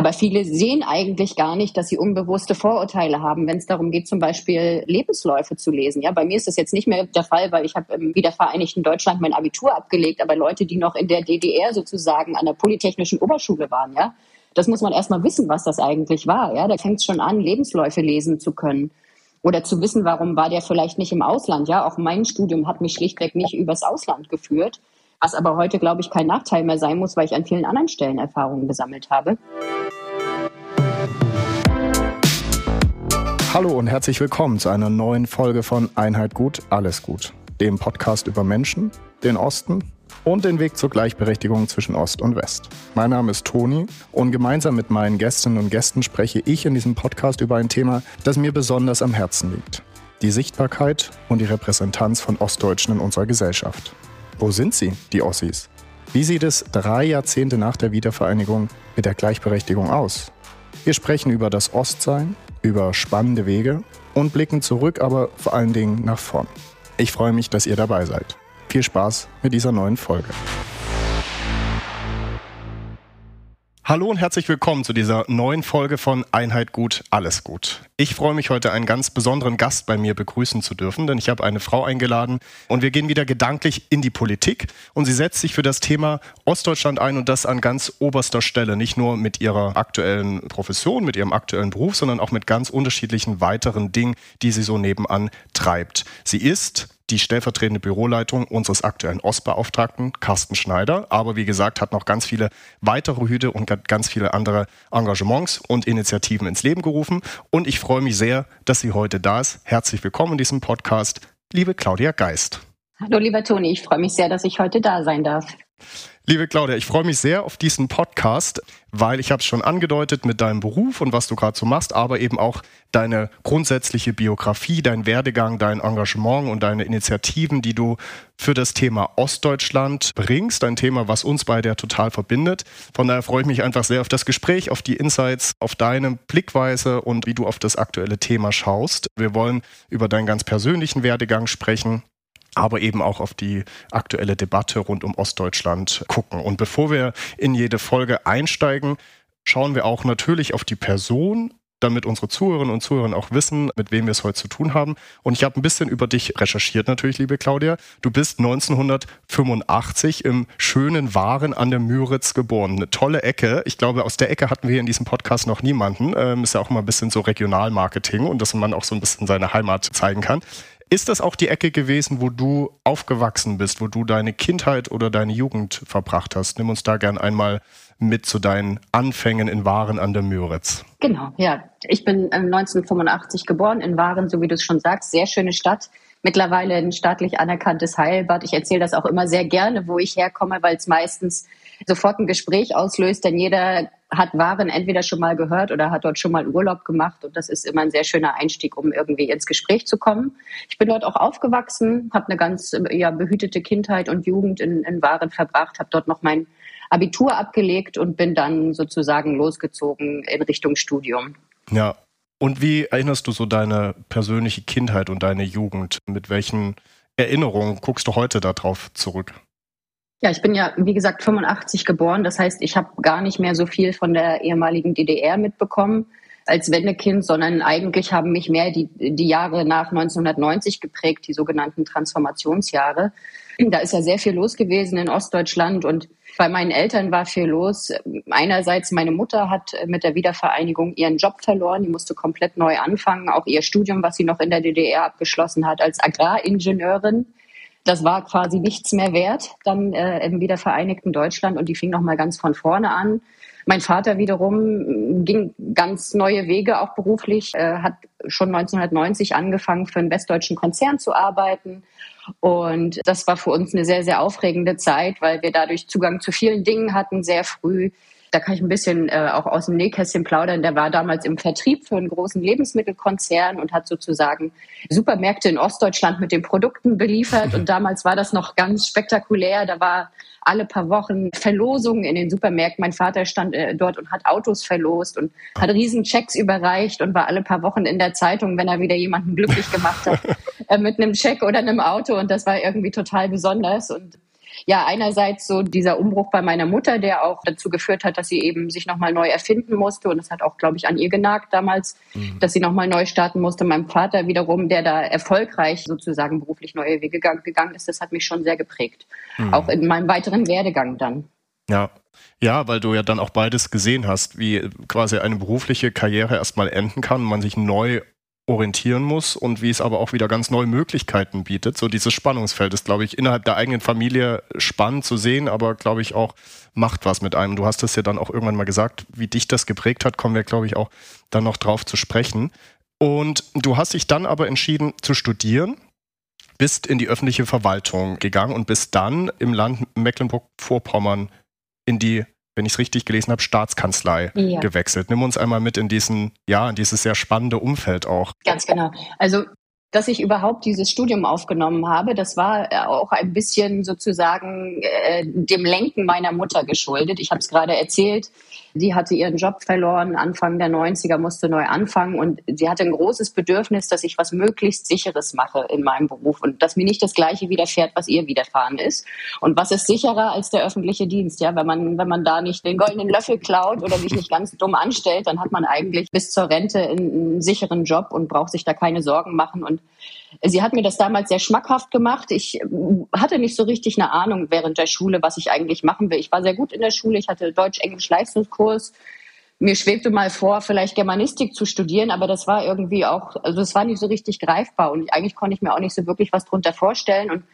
Aber viele sehen eigentlich gar nicht, dass sie unbewusste Vorurteile haben, wenn es darum geht, zum Beispiel Lebensläufe zu lesen. Ja, bei mir ist das jetzt nicht mehr der Fall, weil ich habe im wiedervereinigten Deutschland mein Abitur abgelegt. Aber Leute, die noch in der DDR sozusagen an der Polytechnischen Oberschule waren, ja, das muss man erstmal wissen, was das eigentlich war. Ja, da fängt es schon an, Lebensläufe lesen zu können oder zu wissen, warum war der vielleicht nicht im Ausland. Ja, auch mein Studium hat mich schlichtweg nicht übers Ausland geführt, was aber heute, glaube ich, kein Nachteil mehr sein muss, weil ich an vielen anderen Stellen Erfahrungen gesammelt habe. Hallo und herzlich willkommen zu einer neuen Folge von Einheit gut, alles gut, dem Podcast über Menschen, den Osten und den Weg zur Gleichberechtigung zwischen Ost und West. Mein Name ist Toni und gemeinsam mit meinen Gästinnen und Gästen spreche ich in diesem Podcast über ein Thema, das mir besonders am Herzen liegt. Die Sichtbarkeit und die Repräsentanz von Ostdeutschen in unserer Gesellschaft. Wo sind sie, die Ossis? Wie sieht es drei Jahrzehnte nach der Wiedervereinigung mit der Gleichberechtigung aus? Wir sprechen über das Ostsein, über spannende Wege und blicken zurück, aber vor allen Dingen nach vorn. Ich freue mich, dass ihr dabei seid. Viel Spaß mit dieser neuen Folge. Hallo und herzlich willkommen zu dieser neuen Folge von Einheit gut, alles gut. Ich freue mich heute einen ganz besonderen Gast bei mir begrüßen zu dürfen, denn ich habe eine Frau eingeladen und wir gehen wieder gedanklich in die Politik und sie setzt sich für das Thema Ostdeutschland ein und das an ganz oberster Stelle, nicht nur mit ihrer aktuellen Profession, mit ihrem aktuellen Beruf, sondern auch mit ganz unterschiedlichen weiteren Dingen, die sie so nebenan treibt. Sie ist die stellvertretende Büroleitung unseres aktuellen Ostbeauftragten, Carsten Schneider. Aber wie gesagt, hat noch ganz viele weitere Hüte und ganz viele andere Engagements und Initiativen ins Leben gerufen. Und ich freue mich sehr, dass sie heute da ist. Herzlich willkommen in diesem Podcast, liebe Claudia Geist. Hallo, lieber Toni. Ich freue mich sehr, dass ich heute da sein darf. Liebe Claudia, ich freue mich sehr auf diesen Podcast, weil ich habe es schon angedeutet mit deinem Beruf und was du gerade so machst, aber eben auch deine grundsätzliche Biografie, dein Werdegang, dein Engagement und deine Initiativen, die du für das Thema Ostdeutschland bringst. Ein Thema, was uns beide total verbindet. Von daher freue ich mich einfach sehr auf das Gespräch, auf die Insights, auf deine Blickweise und wie du auf das aktuelle Thema schaust. Wir wollen über deinen ganz persönlichen Werdegang sprechen aber eben auch auf die aktuelle Debatte rund um Ostdeutschland gucken. Und bevor wir in jede Folge einsteigen, schauen wir auch natürlich auf die Person, damit unsere Zuhörerinnen und Zuhörer auch wissen, mit wem wir es heute zu tun haben. Und ich habe ein bisschen über dich recherchiert natürlich, liebe Claudia. Du bist 1985 im schönen Waren an der Müritz geboren. Eine tolle Ecke. Ich glaube, aus der Ecke hatten wir in diesem Podcast noch niemanden. Ähm, ist ja auch mal ein bisschen so Regionalmarketing und dass man auch so ein bisschen seine Heimat zeigen kann. Ist das auch die Ecke gewesen, wo du aufgewachsen bist, wo du deine Kindheit oder deine Jugend verbracht hast? Nimm uns da gern einmal mit zu deinen Anfängen in Waren an der Müritz. Genau, ja. Ich bin 1985 geboren in Waren, so wie du es schon sagst. Sehr schöne Stadt. Mittlerweile ein staatlich anerkanntes Heilbad. Ich erzähle das auch immer sehr gerne, wo ich herkomme, weil es meistens sofort ein Gespräch auslöst, denn jeder hat Waren entweder schon mal gehört oder hat dort schon mal Urlaub gemacht und das ist immer ein sehr schöner Einstieg, um irgendwie ins Gespräch zu kommen. Ich bin dort auch aufgewachsen, habe eine ganz ja, behütete Kindheit und Jugend in, in Waren verbracht, habe dort noch mein Abitur abgelegt und bin dann sozusagen losgezogen in Richtung Studium. Ja, und wie erinnerst du so deine persönliche Kindheit und deine Jugend? Mit welchen Erinnerungen guckst du heute darauf zurück? Ja, ich bin ja, wie gesagt, 85 geboren. Das heißt, ich habe gar nicht mehr so viel von der ehemaligen DDR mitbekommen als Wendekind, sondern eigentlich haben mich mehr die, die Jahre nach 1990 geprägt, die sogenannten Transformationsjahre. Da ist ja sehr viel los gewesen in Ostdeutschland und bei meinen Eltern war viel los. Einerseits meine Mutter hat mit der Wiedervereinigung ihren Job verloren, die musste komplett neu anfangen, auch ihr Studium, was sie noch in der DDR abgeschlossen hat als Agraringenieurin das war quasi nichts mehr wert, dann äh, im wiedervereinigten Deutschland und die fing nochmal ganz von vorne an. Mein Vater wiederum ging ganz neue Wege auch beruflich, äh, hat schon 1990 angefangen für einen westdeutschen Konzern zu arbeiten. Und das war für uns eine sehr, sehr aufregende Zeit, weil wir dadurch Zugang zu vielen Dingen hatten, sehr früh da kann ich ein bisschen äh, auch aus dem Nähkästchen plaudern. Der war damals im Vertrieb für einen großen Lebensmittelkonzern und hat sozusagen Supermärkte in Ostdeutschland mit den Produkten beliefert. Und damals war das noch ganz spektakulär. Da war alle paar Wochen Verlosungen in den Supermärkten. Mein Vater stand äh, dort und hat Autos verlost und hat riesen Checks überreicht und war alle paar Wochen in der Zeitung, wenn er wieder jemanden glücklich gemacht hat, äh, mit einem Check oder einem Auto. Und das war irgendwie total besonders. Und ja, einerseits so dieser Umbruch bei meiner Mutter, der auch dazu geführt hat, dass sie eben sich nochmal neu erfinden musste. Und es hat auch, glaube ich, an ihr genagt damals, mhm. dass sie nochmal neu starten musste. Mein Vater wiederum, der da erfolgreich sozusagen beruflich neue Wege gegangen ist, das hat mich schon sehr geprägt. Mhm. Auch in meinem weiteren Werdegang dann. Ja. Ja, weil du ja dann auch beides gesehen hast, wie quasi eine berufliche Karriere erstmal enden kann, man sich neu orientieren muss und wie es aber auch wieder ganz neue Möglichkeiten bietet. So dieses Spannungsfeld ist, glaube ich, innerhalb der eigenen Familie spannend zu sehen, aber glaube ich auch macht was mit einem. Du hast es ja dann auch irgendwann mal gesagt, wie dich das geprägt hat, kommen wir, glaube ich, auch dann noch drauf zu sprechen. Und du hast dich dann aber entschieden zu studieren, bist in die öffentliche Verwaltung gegangen und bist dann im Land Mecklenburg-Vorpommern in die wenn ich es richtig gelesen habe, Staatskanzlei ja. gewechselt. Nimm uns einmal mit in diesen, ja, in dieses sehr spannende Umfeld auch. Ganz genau. Also dass ich überhaupt dieses Studium aufgenommen habe, das war äh, auch ein bisschen sozusagen äh, dem Lenken meiner Mutter geschuldet. Ich habe es gerade erzählt. Die hatte ihren Job verloren, Anfang der 90er musste neu anfangen und sie hatte ein großes Bedürfnis, dass ich was möglichst Sicheres mache in meinem Beruf und dass mir nicht das Gleiche widerfährt, was ihr widerfahren ist. Und was ist sicherer als der öffentliche Dienst? Ja, wenn man, wenn man da nicht den goldenen Löffel klaut oder sich nicht ganz dumm anstellt, dann hat man eigentlich bis zur Rente einen sicheren Job und braucht sich da keine Sorgen machen. Und Sie hat mir das damals sehr schmackhaft gemacht. Ich hatte nicht so richtig eine Ahnung während der Schule, was ich eigentlich machen will. Ich war sehr gut in der Schule. Ich hatte Deutsch-Englisch-Leistungskurs. Mir schwebte mal vor, vielleicht Germanistik zu studieren, aber das war irgendwie auch, also es war nicht so richtig greifbar und eigentlich konnte ich mir auch nicht so wirklich was drunter vorstellen und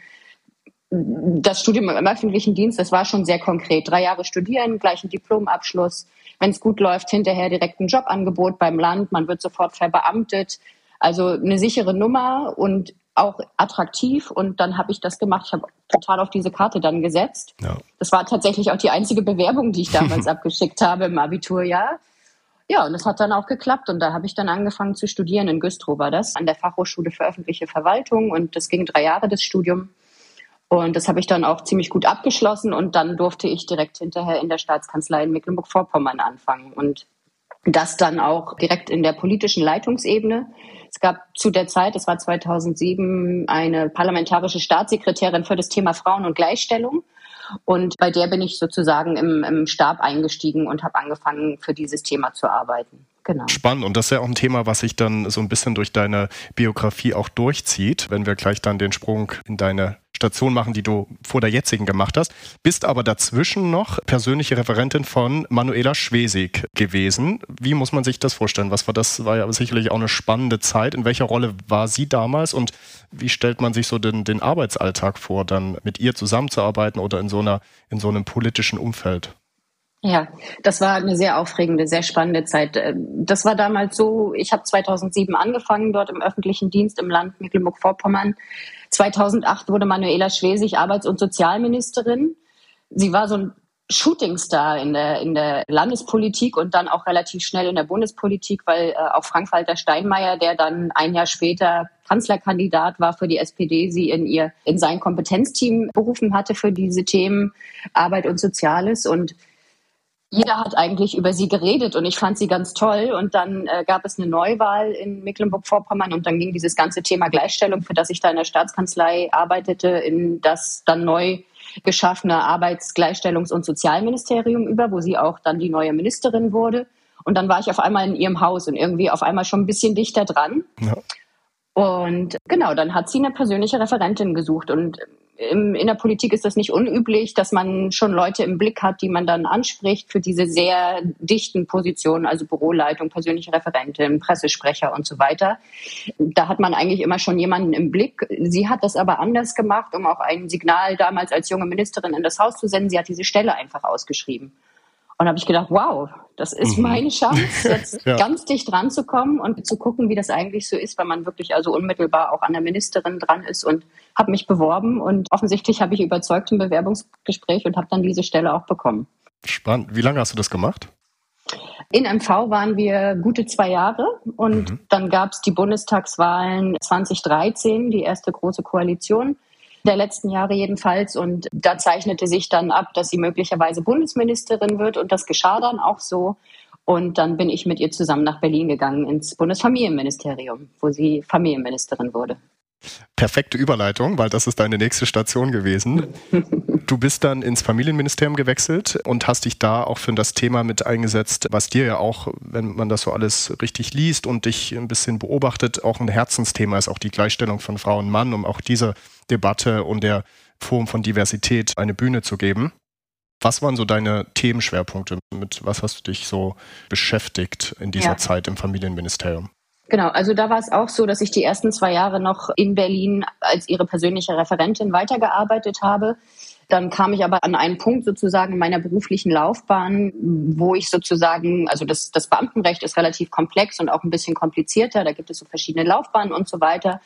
das Studium im öffentlichen Dienst, das war schon sehr konkret. Drei Jahre studieren, gleich ein Diplomabschluss. Wenn es gut läuft, hinterher direkt ein Jobangebot beim Land. Man wird sofort verbeamtet. Also eine sichere Nummer und auch attraktiv und dann habe ich das gemacht. Ich habe total auf diese Karte dann gesetzt. Ja. Das war tatsächlich auch die einzige Bewerbung, die ich damals abgeschickt habe im Abiturjahr. Ja, und das hat dann auch geklappt und da habe ich dann angefangen zu studieren. In Güstrow war das, an der Fachhochschule für öffentliche Verwaltung und das ging drei Jahre, das Studium. Und das habe ich dann auch ziemlich gut abgeschlossen und dann durfte ich direkt hinterher in der Staatskanzlei in Mecklenburg-Vorpommern anfangen und das dann auch direkt in der politischen Leitungsebene. Es gab zu der Zeit, das war 2007, eine parlamentarische Staatssekretärin für das Thema Frauen und Gleichstellung. Und bei der bin ich sozusagen im, im Stab eingestiegen und habe angefangen, für dieses Thema zu arbeiten. Genau. Spannend. Und das ist ja auch ein Thema, was sich dann so ein bisschen durch deine Biografie auch durchzieht, wenn wir gleich dann den Sprung in deine Station machen, die du vor der jetzigen gemacht hast. Bist aber dazwischen noch persönliche Referentin von Manuela Schwesig gewesen. Wie muss man sich das vorstellen? Was war das? War ja sicherlich auch eine spannende Zeit. In welcher Rolle war sie damals und wie stellt man sich so den, den Arbeitsalltag vor, dann mit ihr zusammenzuarbeiten oder in so einer, in so einem politischen Umfeld? Ja, das war eine sehr aufregende, sehr spannende Zeit. Das war damals so, ich habe 2007 angefangen dort im öffentlichen Dienst im Land Mecklenburg-Vorpommern. 2008 wurde Manuela Schwesig Arbeits- und Sozialministerin. Sie war so ein Shootingstar in der, in der Landespolitik und dann auch relativ schnell in der Bundespolitik, weil äh, auch Frank-Walter Steinmeier, der dann ein Jahr später Kanzlerkandidat war für die SPD, sie in ihr, in sein Kompetenzteam berufen hatte für diese Themen Arbeit und Soziales und jeder hat eigentlich über sie geredet und ich fand sie ganz toll. Und dann äh, gab es eine Neuwahl in Mecklenburg-Vorpommern und dann ging dieses ganze Thema Gleichstellung, für das ich da in der Staatskanzlei arbeitete, in das dann neu geschaffene Arbeitsgleichstellungs- und Sozialministerium über, wo sie auch dann die neue Ministerin wurde. Und dann war ich auf einmal in ihrem Haus und irgendwie auf einmal schon ein bisschen dichter dran. Ja. Und genau, dann hat sie eine persönliche Referentin gesucht und in der Politik ist das nicht unüblich, dass man schon Leute im Blick hat, die man dann anspricht für diese sehr dichten Positionen, also Büroleitung, persönliche Referentin, Pressesprecher und so weiter. Da hat man eigentlich immer schon jemanden im Blick. Sie hat das aber anders gemacht, um auch ein Signal damals als junge Ministerin in das Haus zu senden. Sie hat diese Stelle einfach ausgeschrieben. Und habe ich gedacht, wow, das ist mhm. meine Chance, jetzt ja. ganz dicht dran zu kommen und zu gucken, wie das eigentlich so ist, wenn man wirklich also unmittelbar auch an der Ministerin dran ist und habe mich beworben und offensichtlich habe ich überzeugt im Bewerbungsgespräch und habe dann diese Stelle auch bekommen. Spannend. Wie lange hast du das gemacht? In MV waren wir gute zwei Jahre und mhm. dann gab es die Bundestagswahlen 2013, die erste große Koalition der letzten Jahre jedenfalls. Und da zeichnete sich dann ab, dass sie möglicherweise Bundesministerin wird. Und das geschah dann auch so. Und dann bin ich mit ihr zusammen nach Berlin gegangen ins Bundesfamilienministerium, wo sie Familienministerin wurde. Perfekte Überleitung, weil das ist deine nächste Station gewesen. Du bist dann ins Familienministerium gewechselt und hast dich da auch für das Thema mit eingesetzt, was dir ja auch, wenn man das so alles richtig liest und dich ein bisschen beobachtet, auch ein Herzensthema ist, auch die Gleichstellung von Frau und Mann, um auch dieser Debatte und der Form von Diversität eine Bühne zu geben. Was waren so deine Themenschwerpunkte? Mit was hast du dich so beschäftigt in dieser ja. Zeit im Familienministerium? Genau, also da war es auch so, dass ich die ersten zwei Jahre noch in Berlin als ihre persönliche Referentin weitergearbeitet habe. Dann kam ich aber an einen Punkt sozusagen in meiner beruflichen Laufbahn, wo ich sozusagen, also das, das Beamtenrecht ist relativ komplex und auch ein bisschen komplizierter. Da gibt es so verschiedene Laufbahnen und so weiter.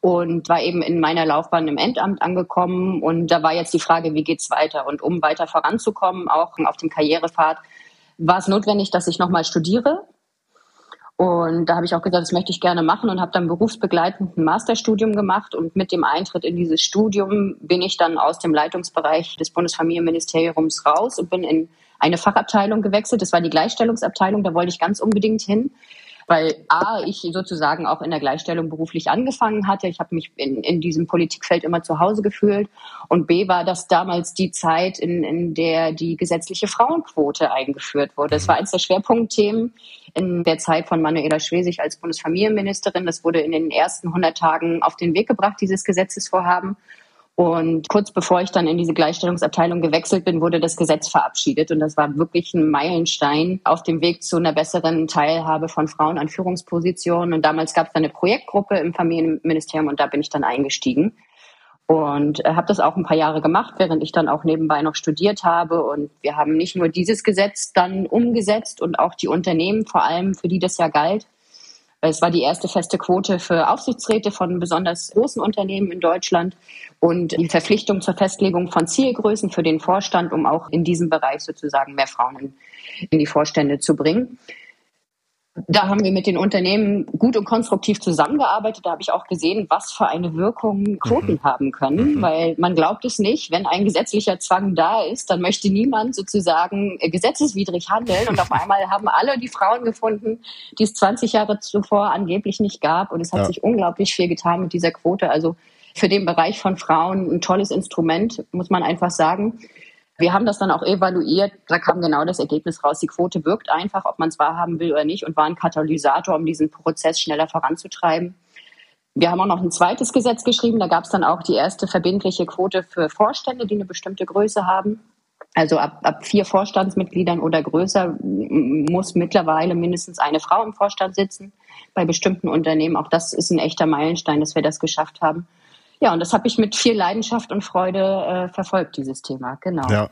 Und war eben in meiner Laufbahn im Endamt angekommen. Und da war jetzt die Frage, wie geht's weiter? Und um weiter voranzukommen, auch auf dem Karrierepfad, war es notwendig, dass ich nochmal studiere und da habe ich auch gesagt, das möchte ich gerne machen und habe dann berufsbegleitend ein Masterstudium gemacht. Und mit dem Eintritt in dieses Studium bin ich dann aus dem Leitungsbereich des Bundesfamilienministeriums raus und bin in eine Fachabteilung gewechselt. Das war die Gleichstellungsabteilung, da wollte ich ganz unbedingt hin weil A, ich sozusagen auch in der Gleichstellung beruflich angefangen hatte. Ich habe mich in, in diesem Politikfeld immer zu Hause gefühlt. Und B, war das damals die Zeit, in, in der die gesetzliche Frauenquote eingeführt wurde. Das war eines der Schwerpunktthemen in der Zeit von Manuela Schwesig als Bundesfamilienministerin. Das wurde in den ersten 100 Tagen auf den Weg gebracht, dieses Gesetzesvorhaben. Und kurz bevor ich dann in diese Gleichstellungsabteilung gewechselt bin, wurde das Gesetz verabschiedet. Und das war wirklich ein Meilenstein auf dem Weg zu einer besseren Teilhabe von Frauen an Führungspositionen. Und damals gab es dann eine Projektgruppe im Familienministerium und da bin ich dann eingestiegen. Und äh, habe das auch ein paar Jahre gemacht, während ich dann auch nebenbei noch studiert habe. Und wir haben nicht nur dieses Gesetz dann umgesetzt und auch die Unternehmen, vor allem für die das ja galt, es war die erste feste Quote für Aufsichtsräte von besonders großen Unternehmen in Deutschland. Und die Verpflichtung zur Festlegung von Zielgrößen für den Vorstand, um auch in diesem Bereich sozusagen mehr Frauen in die Vorstände zu bringen da haben wir mit den Unternehmen gut und konstruktiv zusammengearbeitet. Da habe ich auch gesehen, was für eine Wirkung Quoten mhm. haben können, mhm. weil man glaubt es nicht, wenn ein gesetzlicher Zwang da ist, dann möchte niemand sozusagen gesetzeswidrig handeln und auf einmal haben alle die Frauen gefunden, die es 20 Jahre zuvor angeblich nicht gab und es hat ja. sich unglaublich viel getan mit dieser Quote. Also für den Bereich von Frauen ein tolles Instrument, muss man einfach sagen. Wir haben das dann auch evaluiert. Da kam genau das Ergebnis raus. Die Quote wirkt einfach, ob man es wahrhaben will oder nicht, und war ein Katalysator, um diesen Prozess schneller voranzutreiben. Wir haben auch noch ein zweites Gesetz geschrieben. Da gab es dann auch die erste verbindliche Quote für Vorstände, die eine bestimmte Größe haben. Also ab, ab vier Vorstandsmitgliedern oder größer muss mittlerweile mindestens eine Frau im Vorstand sitzen. Bei bestimmten Unternehmen. Auch das ist ein echter Meilenstein, dass wir das geschafft haben. Ja, und das habe ich mit viel Leidenschaft und Freude äh, verfolgt, dieses Thema. Genau. Ja.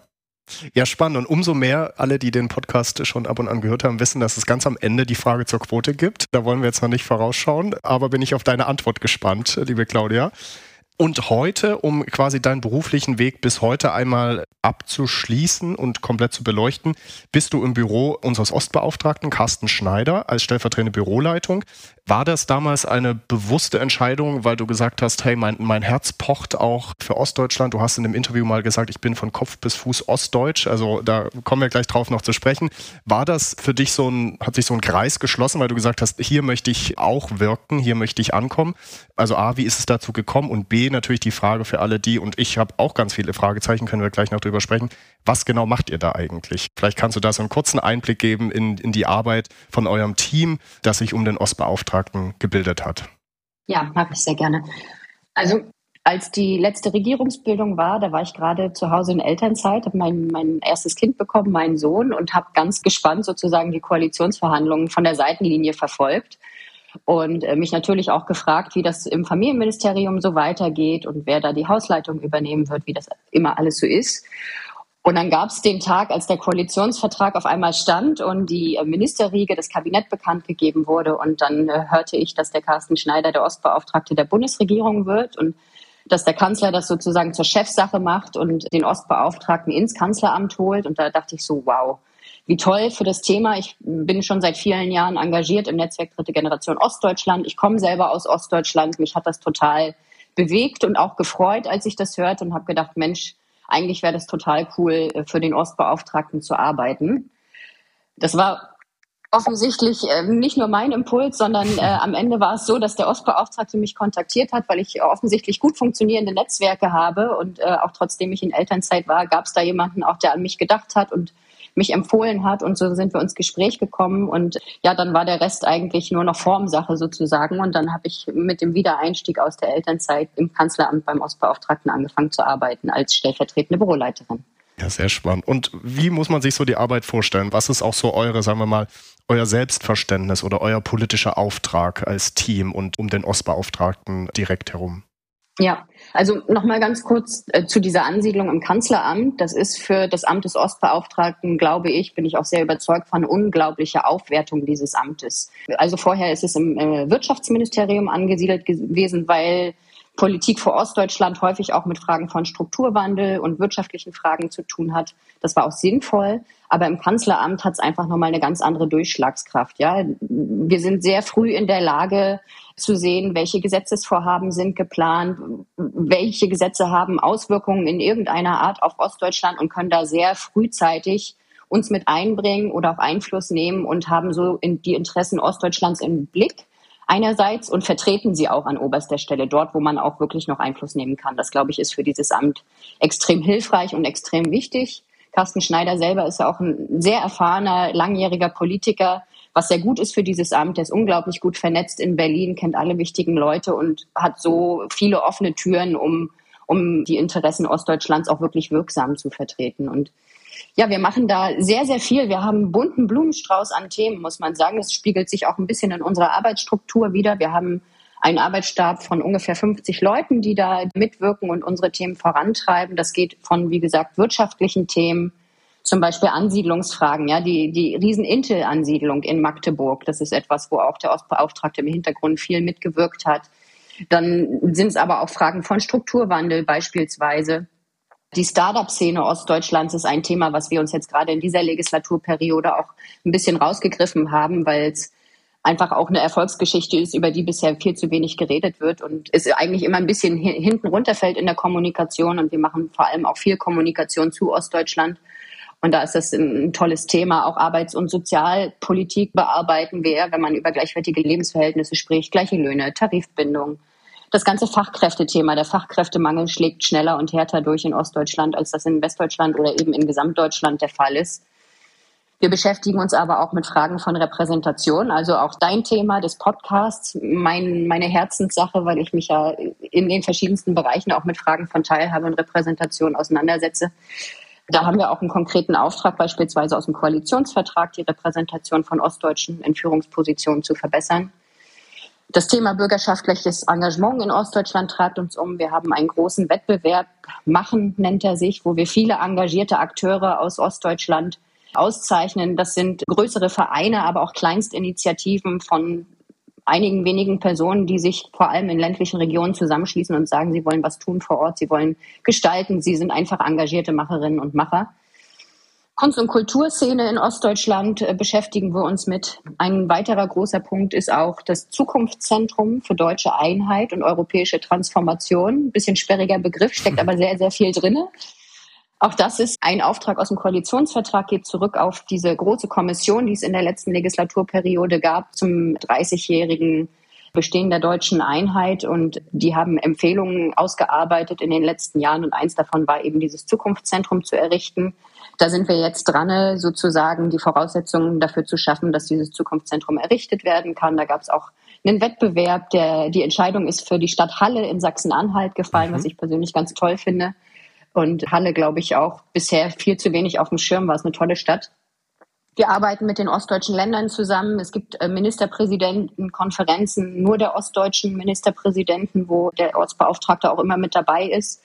Ja, spannend. Und umso mehr alle, die den Podcast schon ab und an gehört haben, wissen, dass es ganz am Ende die Frage zur Quote gibt. Da wollen wir jetzt noch nicht vorausschauen, aber bin ich auf deine Antwort gespannt, liebe Claudia. Und heute, um quasi deinen beruflichen Weg bis heute einmal abzuschließen und komplett zu beleuchten, bist du im Büro unseres Ostbeauftragten Carsten Schneider als stellvertretende Büroleitung. War das damals eine bewusste Entscheidung, weil du gesagt hast, hey, mein, mein Herz pocht auch für Ostdeutschland? Du hast in dem Interview mal gesagt, ich bin von Kopf bis Fuß Ostdeutsch. Also da kommen wir gleich drauf noch zu sprechen. War das für dich so ein, hat sich so ein Kreis geschlossen, weil du gesagt hast, hier möchte ich auch wirken, hier möchte ich ankommen? Also A, wie ist es dazu gekommen? Und B, natürlich die Frage für alle die, und ich habe auch ganz viele Fragezeichen, können wir gleich noch drüber sprechen. Was genau macht ihr da eigentlich? Vielleicht kannst du da so einen kurzen Einblick geben in, in die Arbeit von eurem Team, das sich um den Ostbeauftragten gebildet hat. Ja, mag ich sehr gerne. Also als die letzte Regierungsbildung war, da war ich gerade zu Hause in Elternzeit, habe mein, mein erstes Kind bekommen, meinen Sohn, und habe ganz gespannt sozusagen die Koalitionsverhandlungen von der Seitenlinie verfolgt und äh, mich natürlich auch gefragt, wie das im Familienministerium so weitergeht und wer da die Hausleitung übernehmen wird, wie das immer alles so ist. Und dann gab es den Tag, als der Koalitionsvertrag auf einmal stand und die äh, Ministerriege, das Kabinett bekannt gegeben wurde. Und dann äh, hörte ich, dass der Carsten Schneider der Ostbeauftragte der Bundesregierung wird und dass der Kanzler das sozusagen zur Chefsache macht und den Ostbeauftragten ins Kanzleramt holt. Und da dachte ich so, wow, wie toll für das Thema. Ich bin schon seit vielen Jahren engagiert im Netzwerk Dritte Generation Ostdeutschland. Ich komme selber aus Ostdeutschland. Mich hat das total bewegt und auch gefreut, als ich das hörte und habe gedacht, Mensch, eigentlich wäre das total cool, äh, für den Ostbeauftragten zu arbeiten. Das war offensichtlich äh, nicht nur mein Impuls, sondern äh, am Ende war es so, dass der Ostbeauftragte mich kontaktiert hat, weil ich offensichtlich gut funktionierende Netzwerke habe und äh, auch trotzdem ich in Elternzeit war, gab es da jemanden auch, der an mich gedacht hat und mich empfohlen hat und so sind wir ins Gespräch gekommen und ja, dann war der Rest eigentlich nur noch Formsache sozusagen und dann habe ich mit dem Wiedereinstieg aus der Elternzeit im Kanzleramt beim Ostbeauftragten angefangen zu arbeiten als stellvertretende Büroleiterin. Ja, sehr spannend. Und wie muss man sich so die Arbeit vorstellen? Was ist auch so eure, sagen wir mal, euer Selbstverständnis oder euer politischer Auftrag als Team und um den Ostbeauftragten direkt herum? Ja, also nochmal ganz kurz äh, zu dieser Ansiedlung im Kanzleramt. Das ist für das Amt des Ostbeauftragten, glaube ich, bin ich auch sehr überzeugt von unglaubliche Aufwertung dieses Amtes. Also vorher ist es im äh, Wirtschaftsministerium angesiedelt gewesen, weil Politik für Ostdeutschland häufig auch mit Fragen von Strukturwandel und wirtschaftlichen Fragen zu tun hat. Das war auch sinnvoll. Aber im Kanzleramt hat es einfach nochmal eine ganz andere Durchschlagskraft. Ja, wir sind sehr früh in der Lage zu sehen, welche Gesetzesvorhaben sind geplant, welche Gesetze haben Auswirkungen in irgendeiner Art auf Ostdeutschland und können da sehr frühzeitig uns mit einbringen oder auch Einfluss nehmen und haben so in die Interessen Ostdeutschlands im Blick einerseits und vertreten sie auch an oberster Stelle dort, wo man auch wirklich noch Einfluss nehmen kann. Das, glaube ich, ist für dieses Amt extrem hilfreich und extrem wichtig. Carsten Schneider selber ist ja auch ein sehr erfahrener, langjähriger Politiker, was sehr gut ist für dieses Amt. Er ist unglaublich gut vernetzt in Berlin, kennt alle wichtigen Leute und hat so viele offene Türen, um, um die Interessen Ostdeutschlands auch wirklich wirksam zu vertreten. Und ja, wir machen da sehr, sehr viel. Wir haben einen bunten Blumenstrauß an Themen, muss man sagen. Das spiegelt sich auch ein bisschen in unserer Arbeitsstruktur wieder. Wir haben einen Arbeitsstab von ungefähr 50 Leuten, die da mitwirken und unsere Themen vorantreiben. Das geht von, wie gesagt, wirtschaftlichen Themen, zum Beispiel Ansiedlungsfragen, ja, die, die Riesen-Intel-Ansiedlung in Magdeburg. Das ist etwas, wo auch der Ostbeauftragte im Hintergrund viel mitgewirkt hat. Dann sind es aber auch Fragen von Strukturwandel beispielsweise. Die Startup-Szene Ostdeutschlands ist ein Thema, was wir uns jetzt gerade in dieser Legislaturperiode auch ein bisschen rausgegriffen haben, weil es einfach auch eine Erfolgsgeschichte ist, über die bisher viel zu wenig geredet wird und es eigentlich immer ein bisschen hinten runterfällt in der Kommunikation. Und wir machen vor allem auch viel Kommunikation zu Ostdeutschland. Und da ist das ein tolles Thema. Auch Arbeits- und Sozialpolitik bearbeiten wir, wenn man über gleichwertige Lebensverhältnisse spricht, gleiche Löhne, Tarifbindung, das ganze Fachkräftethema, der Fachkräftemangel schlägt schneller und härter durch in Ostdeutschland, als das in Westdeutschland oder eben in Gesamtdeutschland der Fall ist. Wir beschäftigen uns aber auch mit Fragen von Repräsentation, also auch dein Thema des Podcasts, mein, meine Herzenssache, weil ich mich ja in den verschiedensten Bereichen auch mit Fragen von Teilhabe und Repräsentation auseinandersetze. Da haben wir auch einen konkreten Auftrag, beispielsweise aus dem Koalitionsvertrag, die Repräsentation von Ostdeutschen in Führungspositionen zu verbessern. Das Thema bürgerschaftliches Engagement in Ostdeutschland treibt uns um. Wir haben einen großen Wettbewerb, Machen nennt er sich, wo wir viele engagierte Akteure aus Ostdeutschland auszeichnen. Das sind größere Vereine, aber auch Kleinstinitiativen von einigen wenigen Personen, die sich vor allem in ländlichen Regionen zusammenschließen und sagen, sie wollen was tun vor Ort, sie wollen gestalten, sie sind einfach engagierte Macherinnen und Macher. Kunst- und Kulturszene in Ostdeutschland äh, beschäftigen wir uns mit. Ein weiterer großer Punkt ist auch das Zukunftszentrum für deutsche Einheit und europäische Transformation. Ein bisschen sperriger Begriff, steckt aber sehr, sehr viel drinne. Auch das ist ein Auftrag aus dem Koalitionsvertrag, geht zurück auf diese große Kommission, die es in der letzten Legislaturperiode gab zum 30-jährigen Bestehen der deutschen Einheit. Und die haben Empfehlungen ausgearbeitet in den letzten Jahren. Und eins davon war eben dieses Zukunftszentrum zu errichten. Da sind wir jetzt dran, sozusagen die Voraussetzungen dafür zu schaffen, dass dieses Zukunftszentrum errichtet werden kann. Da gab es auch einen Wettbewerb. Der, die Entscheidung ist für die Stadt Halle in Sachsen-Anhalt gefallen, mhm. was ich persönlich ganz toll finde. Und Halle, glaube ich, auch bisher viel zu wenig auf dem Schirm war. Es eine tolle Stadt. Wir arbeiten mit den ostdeutschen Ländern zusammen. Es gibt äh, Ministerpräsidentenkonferenzen nur der ostdeutschen Ministerpräsidenten, wo der Ortsbeauftragte auch immer mit dabei ist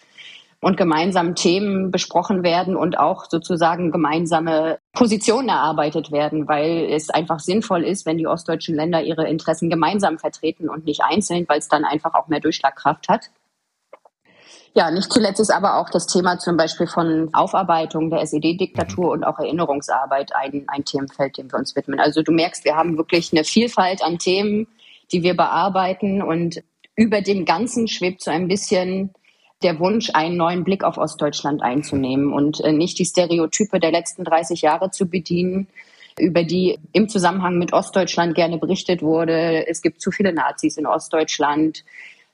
und gemeinsam Themen besprochen werden und auch sozusagen gemeinsame Positionen erarbeitet werden, weil es einfach sinnvoll ist, wenn die ostdeutschen Länder ihre Interessen gemeinsam vertreten und nicht einzeln, weil es dann einfach auch mehr Durchschlagkraft hat. Ja, nicht zuletzt ist aber auch das Thema zum Beispiel von Aufarbeitung der SED-Diktatur und auch Erinnerungsarbeit ein, ein Themenfeld, dem wir uns widmen. Also du merkst, wir haben wirklich eine Vielfalt an Themen, die wir bearbeiten und über dem Ganzen schwebt so ein bisschen der Wunsch, einen neuen Blick auf Ostdeutschland einzunehmen und äh, nicht die Stereotype der letzten 30 Jahre zu bedienen, über die im Zusammenhang mit Ostdeutschland gerne berichtet wurde. Es gibt zu viele Nazis in Ostdeutschland.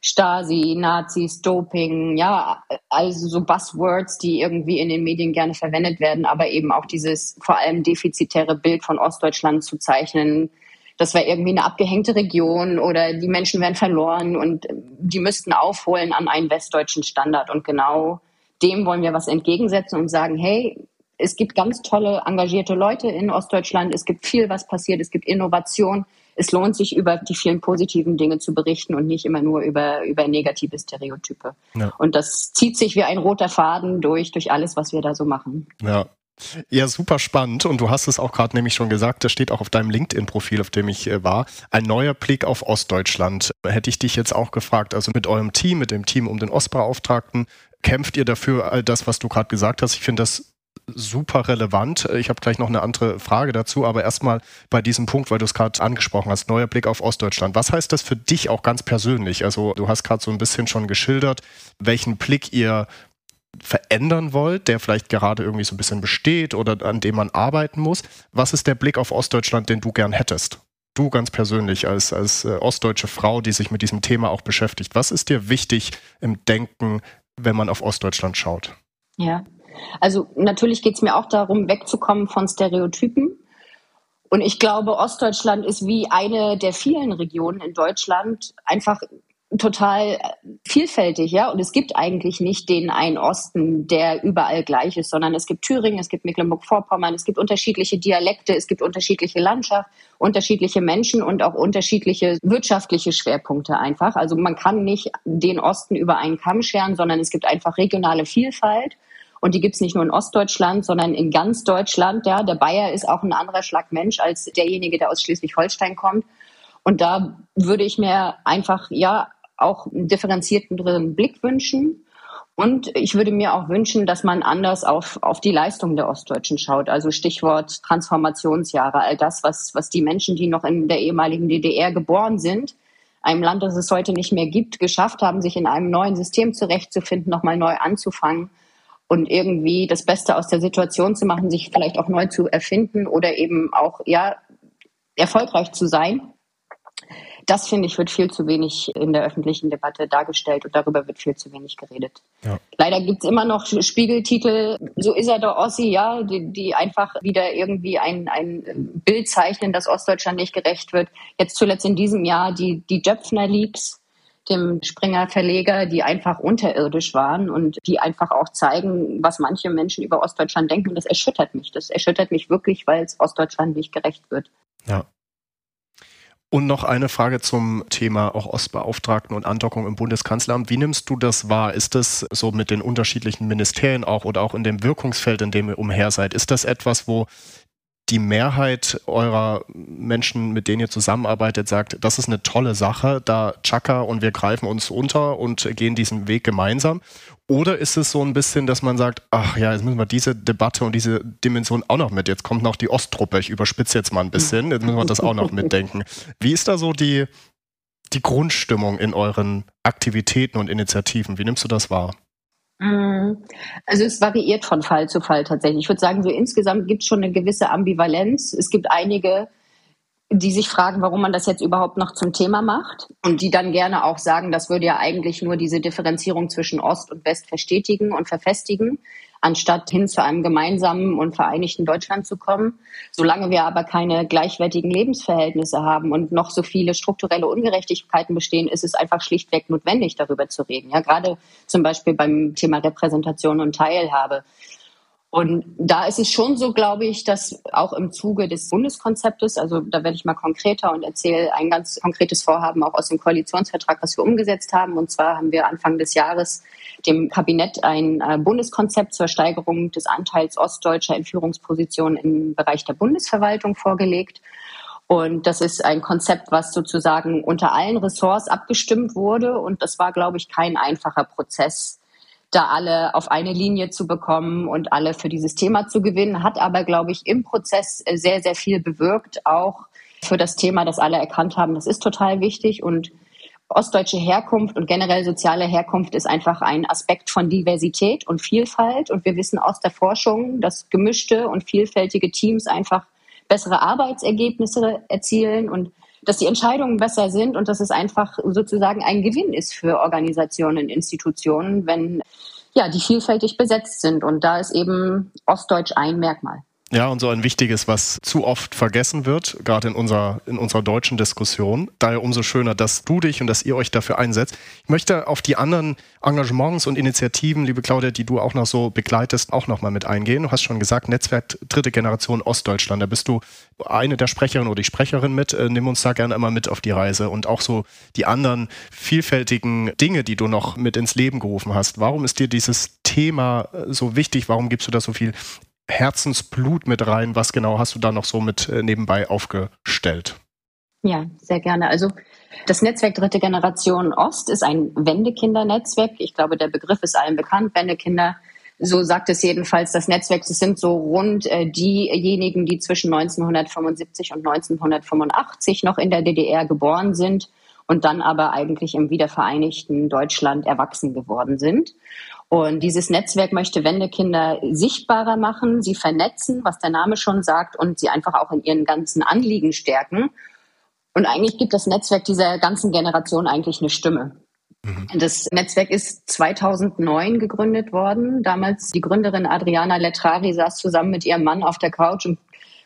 Stasi, Nazis, Doping, ja, also so Buzzwords, die irgendwie in den Medien gerne verwendet werden, aber eben auch dieses vor allem defizitäre Bild von Ostdeutschland zu zeichnen. Das wäre irgendwie eine abgehängte Region oder die Menschen werden verloren und die müssten aufholen an einen westdeutschen Standard. Und genau dem wollen wir was entgegensetzen und sagen, hey, es gibt ganz tolle, engagierte Leute in Ostdeutschland. Es gibt viel, was passiert. Es gibt Innovation. Es lohnt sich, über die vielen positiven Dinge zu berichten und nicht immer nur über, über negative Stereotype. Ja. Und das zieht sich wie ein roter Faden durch, durch alles, was wir da so machen. Ja. Ja, super spannend. Und du hast es auch gerade nämlich schon gesagt, das steht auch auf deinem LinkedIn-Profil, auf dem ich äh, war. Ein neuer Blick auf Ostdeutschland. Hätte ich dich jetzt auch gefragt, also mit eurem Team, mit dem Team um den Ostbeauftragten, kämpft ihr dafür all das, was du gerade gesagt hast? Ich finde das super relevant. Ich habe gleich noch eine andere Frage dazu, aber erstmal bei diesem Punkt, weil du es gerade angesprochen hast, neuer Blick auf Ostdeutschland. Was heißt das für dich auch ganz persönlich? Also du hast gerade so ein bisschen schon geschildert, welchen Blick ihr verändern wollt, der vielleicht gerade irgendwie so ein bisschen besteht oder an dem man arbeiten muss. Was ist der Blick auf Ostdeutschland, den du gern hättest? Du ganz persönlich als, als äh, ostdeutsche Frau, die sich mit diesem Thema auch beschäftigt. Was ist dir wichtig im Denken, wenn man auf Ostdeutschland schaut? Ja, also natürlich geht es mir auch darum, wegzukommen von Stereotypen. Und ich glaube, Ostdeutschland ist wie eine der vielen Regionen in Deutschland einfach total vielfältig, ja. Und es gibt eigentlich nicht den einen Osten, der überall gleich ist, sondern es gibt Thüringen, es gibt Mecklenburg-Vorpommern, es gibt unterschiedliche Dialekte, es gibt unterschiedliche Landschaft, unterschiedliche Menschen und auch unterschiedliche wirtschaftliche Schwerpunkte einfach. Also man kann nicht den Osten über einen Kamm scheren, sondern es gibt einfach regionale Vielfalt. Und die gibt's nicht nur in Ostdeutschland, sondern in ganz Deutschland. Ja, der Bayer ist auch ein anderer Schlag Mensch als derjenige, der aus Schleswig-Holstein kommt. Und da würde ich mir einfach, ja, auch einen differenzierteren Blick wünschen. Und ich würde mir auch wünschen, dass man anders auf, auf die Leistung der Ostdeutschen schaut. Also Stichwort Transformationsjahre, all das, was, was die Menschen, die noch in der ehemaligen DDR geboren sind, einem Land, das es heute nicht mehr gibt, geschafft haben, sich in einem neuen System zurechtzufinden, nochmal neu anzufangen und irgendwie das Beste aus der Situation zu machen, sich vielleicht auch neu zu erfinden oder eben auch ja erfolgreich zu sein. Das finde ich wird viel zu wenig in der öffentlichen Debatte dargestellt und darüber wird viel zu wenig geredet. Ja. Leider gibt es immer noch Spiegeltitel, so ist er der Ossi, ja, die, die einfach wieder irgendwie ein, ein Bild zeichnen, dass Ostdeutschland nicht gerecht wird. Jetzt zuletzt in diesem Jahr die, die Jöpfner Leaks, dem Springer Verleger, die einfach unterirdisch waren und die einfach auch zeigen, was manche Menschen über Ostdeutschland denken. Und das erschüttert mich. Das erschüttert mich wirklich, weil es Ostdeutschland nicht gerecht wird. Ja. Und noch eine Frage zum Thema auch Ostbeauftragten und Andockung im Bundeskanzleramt. Wie nimmst du das wahr? Ist das so mit den unterschiedlichen Ministerien auch oder auch in dem Wirkungsfeld, in dem ihr umher seid? Ist das etwas, wo die Mehrheit eurer Menschen, mit denen ihr zusammenarbeitet, sagt, das ist eine tolle Sache, da Chaka und wir greifen uns unter und gehen diesen Weg gemeinsam? Oder ist es so ein bisschen, dass man sagt, ach ja, jetzt müssen wir diese Debatte und diese Dimension auch noch mit. Jetzt kommt noch die Osttruppe, ich überspitze jetzt mal ein bisschen, jetzt müssen wir das auch noch mitdenken. Wie ist da so die, die Grundstimmung in euren Aktivitäten und Initiativen? Wie nimmst du das wahr? Mm, also es variiert von Fall zu Fall tatsächlich. Ich würde sagen, so insgesamt gibt es schon eine gewisse Ambivalenz. Es gibt einige, die sich fragen, warum man das jetzt überhaupt noch zum Thema macht und die dann gerne auch sagen, das würde ja eigentlich nur diese Differenzierung zwischen Ost und West verstetigen und verfestigen anstatt hin zu einem gemeinsamen und vereinigten Deutschland zu kommen. Solange wir aber keine gleichwertigen Lebensverhältnisse haben und noch so viele strukturelle Ungerechtigkeiten bestehen, ist es einfach schlichtweg notwendig, darüber zu reden. Ja, gerade zum Beispiel beim Thema Repräsentation und Teilhabe. Und da ist es schon so, glaube ich, dass auch im Zuge des Bundeskonzeptes, also da werde ich mal konkreter und erzähle ein ganz konkretes Vorhaben auch aus dem Koalitionsvertrag, was wir umgesetzt haben. Und zwar haben wir Anfang des Jahres dem Kabinett ein äh, Bundeskonzept zur Steigerung des Anteils Ostdeutscher in Führungspositionen im Bereich der Bundesverwaltung vorgelegt. Und das ist ein Konzept, was sozusagen unter allen Ressorts abgestimmt wurde. Und das war, glaube ich, kein einfacher Prozess da alle auf eine Linie zu bekommen und alle für dieses Thema zu gewinnen, hat aber, glaube ich, im Prozess äh, sehr, sehr viel bewirkt, auch für das Thema, das alle erkannt haben, das ist total wichtig und ostdeutsche Herkunft und generell soziale Herkunft ist einfach ein Aspekt von Diversität und Vielfalt. Und wir wissen aus der Forschung, dass gemischte und vielfältige Teams einfach bessere Arbeitsergebnisse erzielen und dass die Entscheidungen besser sind und dass es einfach sozusagen ein Gewinn ist für Organisationen, Institutionen, wenn ja, die vielfältig besetzt sind. Und da ist eben Ostdeutsch ein Merkmal. Ja, und so ein wichtiges, was zu oft vergessen wird, gerade in unserer, in unserer deutschen Diskussion. Daher umso schöner, dass du dich und dass ihr euch dafür einsetzt. Ich möchte auf die anderen Engagements und Initiativen, liebe Claudia, die du auch noch so begleitest, auch noch mal mit eingehen. Du hast schon gesagt, Netzwerk dritte Generation Ostdeutschland. Da bist du eine der Sprecherinnen oder die Sprecherin mit. Äh, nimm uns da gerne immer mit auf die Reise und auch so die anderen vielfältigen Dinge, die du noch mit ins Leben gerufen hast. Warum ist dir dieses Thema äh, so wichtig? Warum gibst du da so viel Herzensblut mit rein. Was genau hast du da noch so mit äh, nebenbei aufgestellt? Ja, sehr gerne. Also das Netzwerk Dritte Generation Ost ist ein Wendekindernetzwerk. Ich glaube, der Begriff ist allen bekannt. Wendekinder, so sagt es jedenfalls das Netzwerk. Es sind so rund äh, diejenigen, die zwischen 1975 und 1985 noch in der DDR geboren sind und dann aber eigentlich im wiedervereinigten Deutschland erwachsen geworden sind. Und dieses Netzwerk möchte Wendekinder sichtbarer machen, sie vernetzen, was der Name schon sagt, und sie einfach auch in ihren ganzen Anliegen stärken. Und eigentlich gibt das Netzwerk dieser ganzen Generation eigentlich eine Stimme. Mhm. Das Netzwerk ist 2009 gegründet worden. Damals die Gründerin Adriana Letrari saß zusammen mit ihrem Mann auf der Couch und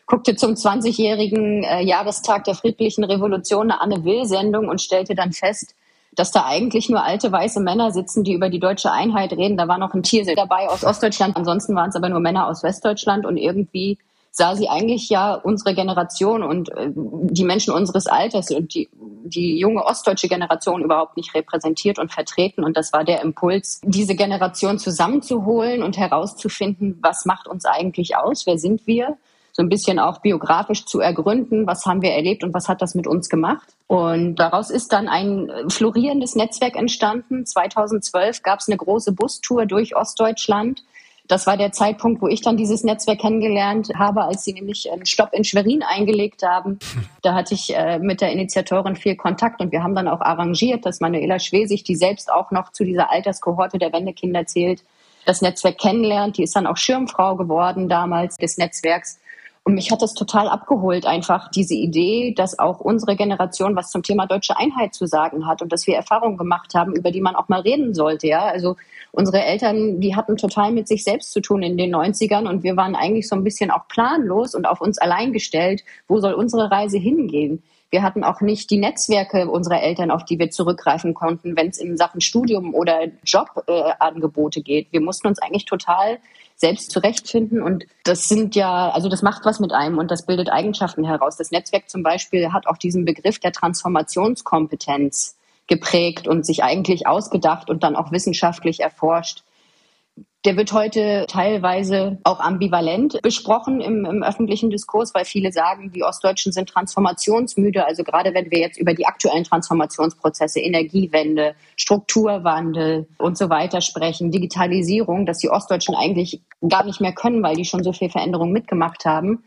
guckte zum 20-jährigen äh, Jahrestag der friedlichen Revolution eine Anne Will-Sendung und stellte dann fest, dass da eigentlich nur alte weiße Männer sitzen, die über die deutsche Einheit reden. Da war noch ein Tier dabei aus Ostdeutschland, ansonsten waren es aber nur Männer aus Westdeutschland und irgendwie sah sie eigentlich ja unsere Generation und äh, die Menschen unseres Alters und die, die junge ostdeutsche Generation überhaupt nicht repräsentiert und vertreten. Und das war der Impuls, diese Generation zusammenzuholen und herauszufinden, was macht uns eigentlich aus, wer sind wir so ein bisschen auch biografisch zu ergründen, was haben wir erlebt und was hat das mit uns gemacht. Und daraus ist dann ein florierendes Netzwerk entstanden. 2012 gab es eine große Bustour durch Ostdeutschland. Das war der Zeitpunkt, wo ich dann dieses Netzwerk kennengelernt habe, als sie nämlich einen Stopp in Schwerin eingelegt haben. Da hatte ich äh, mit der Initiatorin viel Kontakt und wir haben dann auch arrangiert, dass Manuela Schwesig, die selbst auch noch zu dieser Alterskohorte der Wendekinder zählt, das Netzwerk kennenlernt. Die ist dann auch Schirmfrau geworden damals des Netzwerks. Und mich hat das total abgeholt, einfach diese Idee, dass auch unsere Generation was zum Thema deutsche Einheit zu sagen hat und dass wir Erfahrungen gemacht haben, über die man auch mal reden sollte. Ja, also unsere Eltern, die hatten total mit sich selbst zu tun in den 90ern und wir waren eigentlich so ein bisschen auch planlos und auf uns allein gestellt. Wo soll unsere Reise hingehen? Wir hatten auch nicht die Netzwerke unserer Eltern, auf die wir zurückgreifen konnten, wenn es in Sachen Studium oder Jobangebote äh, geht. Wir mussten uns eigentlich total selbst zurechtfinden. Und das sind ja, also das macht was mit einem und das bildet Eigenschaften heraus. Das Netzwerk zum Beispiel hat auch diesen Begriff der Transformationskompetenz geprägt und sich eigentlich ausgedacht und dann auch wissenschaftlich erforscht. Der wird heute teilweise auch ambivalent besprochen im, im, öffentlichen Diskurs, weil viele sagen, die Ostdeutschen sind transformationsmüde. Also gerade wenn wir jetzt über die aktuellen Transformationsprozesse, Energiewende, Strukturwandel und so weiter sprechen, Digitalisierung, dass die Ostdeutschen eigentlich gar nicht mehr können, weil die schon so viel Veränderung mitgemacht haben.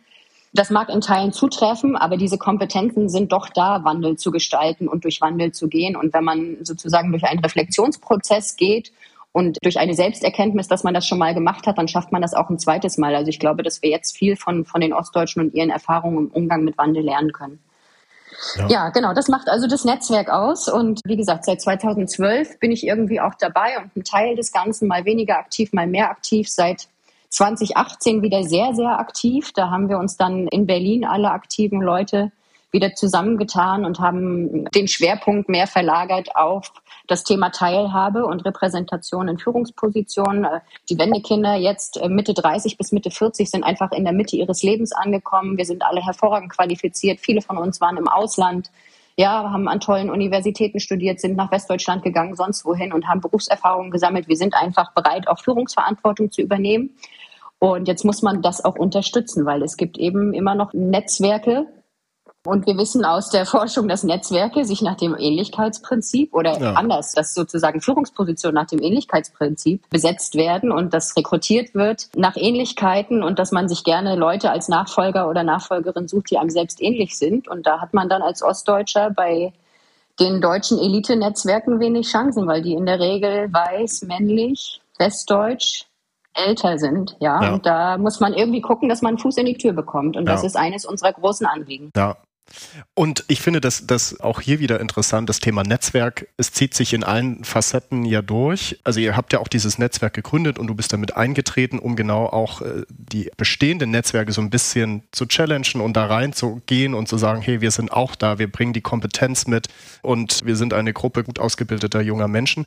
Das mag in Teilen zutreffen, aber diese Kompetenzen sind doch da, Wandel zu gestalten und durch Wandel zu gehen. Und wenn man sozusagen durch einen Reflexionsprozess geht und durch eine Selbsterkenntnis, dass man das schon mal gemacht hat, dann schafft man das auch ein zweites Mal. Also ich glaube, dass wir jetzt viel von, von den Ostdeutschen und ihren Erfahrungen im Umgang mit Wandel lernen können. Ja. ja. genau. Das macht also das Netzwerk aus. Und wie gesagt, seit 2012 bin ich irgendwie auch dabei und ein Teil des Ganzen, mal weniger aktiv, mal mehr aktiv. Seit 2018 wieder sehr, sehr aktiv. Da haben wir uns dann in Berlin alle aktiven Leute wieder zusammengetan und haben den Schwerpunkt mehr verlagert auf das Thema Teilhabe und Repräsentation in Führungspositionen. Äh, die Wendekinder jetzt äh, Mitte 30 bis Mitte 40 sind einfach in der Mitte ihres Lebens angekommen. Wir sind alle hervorragend qualifiziert. Viele von uns waren im Ausland. Ja, haben an tollen Universitäten studiert, sind nach Westdeutschland gegangen, sonst wohin und haben Berufserfahrungen gesammelt. Wir sind einfach bereit, auch Führungsverantwortung zu übernehmen. Und jetzt muss man das auch unterstützen, weil es gibt eben immer noch Netzwerke, und wir wissen aus der Forschung, dass Netzwerke sich nach dem Ähnlichkeitsprinzip oder ja. anders, dass sozusagen Führungspositionen nach dem Ähnlichkeitsprinzip besetzt werden und dass rekrutiert wird nach Ähnlichkeiten und dass man sich gerne Leute als Nachfolger oder Nachfolgerin sucht, die einem selbst ähnlich sind. Und da hat man dann als Ostdeutscher bei den deutschen Elite-Netzwerken wenig Chancen, weil die in der Regel weiß, männlich, westdeutsch, älter sind, ja? ja. Und da muss man irgendwie gucken, dass man einen Fuß in die Tür bekommt. Und ja. das ist eines unserer großen Anliegen. Ja, und ich finde das, das auch hier wieder interessant, das Thema Netzwerk, es zieht sich in allen Facetten ja durch. Also ihr habt ja auch dieses Netzwerk gegründet und du bist damit eingetreten, um genau auch äh, die bestehenden Netzwerke so ein bisschen zu challengen und da reinzugehen und zu sagen, hey, wir sind auch da, wir bringen die Kompetenz mit und wir sind eine Gruppe gut ausgebildeter junger Menschen.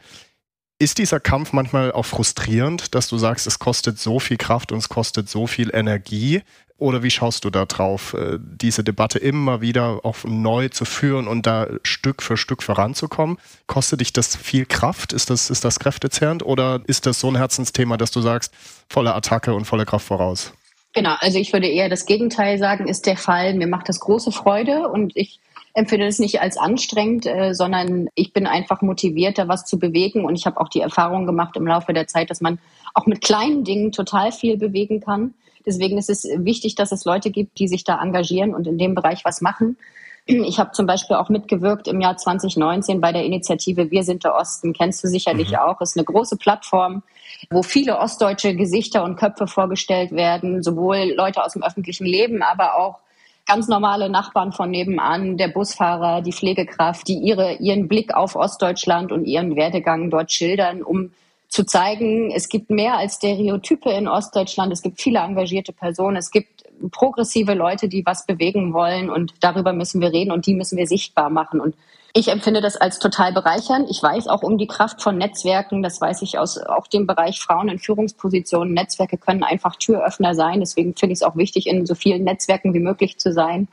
Ist dieser Kampf manchmal auch frustrierend, dass du sagst, es kostet so viel Kraft und es kostet so viel Energie? Oder wie schaust du da drauf, äh, diese Debatte immer wieder auch neu zu führen und da Stück für Stück voranzukommen? Kostet dich das viel Kraft? Ist das, ist das kräftezehrend oder ist das so ein Herzensthema, dass du sagst, volle Attacke und volle Kraft voraus? Genau, also ich würde eher das Gegenteil sagen, ist der Fall. Mir macht das große Freude und ich empfinde es nicht als anstrengend, äh, sondern ich bin einfach motivierter, was zu bewegen. Und ich habe auch die Erfahrung gemacht im Laufe der Zeit, dass man auch mit kleinen Dingen total viel bewegen kann. Deswegen ist es wichtig, dass es Leute gibt, die sich da engagieren und in dem Bereich was machen. Ich habe zum Beispiel auch mitgewirkt im Jahr 2019 bei der Initiative Wir sind der Osten. Kennst du sicherlich mhm. auch. Ist eine große Plattform, wo viele ostdeutsche Gesichter und Köpfe vorgestellt werden, sowohl Leute aus dem öffentlichen Leben, aber auch ganz normale Nachbarn von nebenan, der Busfahrer, die Pflegekraft, die ihre, ihren Blick auf Ostdeutschland und ihren Werdegang dort schildern, um zu zeigen, es gibt mehr als Stereotype in Ostdeutschland, es gibt viele engagierte Personen, es gibt progressive Leute, die was bewegen wollen und darüber müssen wir reden und die müssen wir sichtbar machen. Und ich empfinde das als total bereichernd. Ich weiß auch um die Kraft von Netzwerken. Das weiß ich aus auch dem Bereich Frauen in Führungspositionen. Netzwerke können einfach Türöffner sein. Deswegen finde ich es auch wichtig, in so vielen Netzwerken wie möglich zu sein.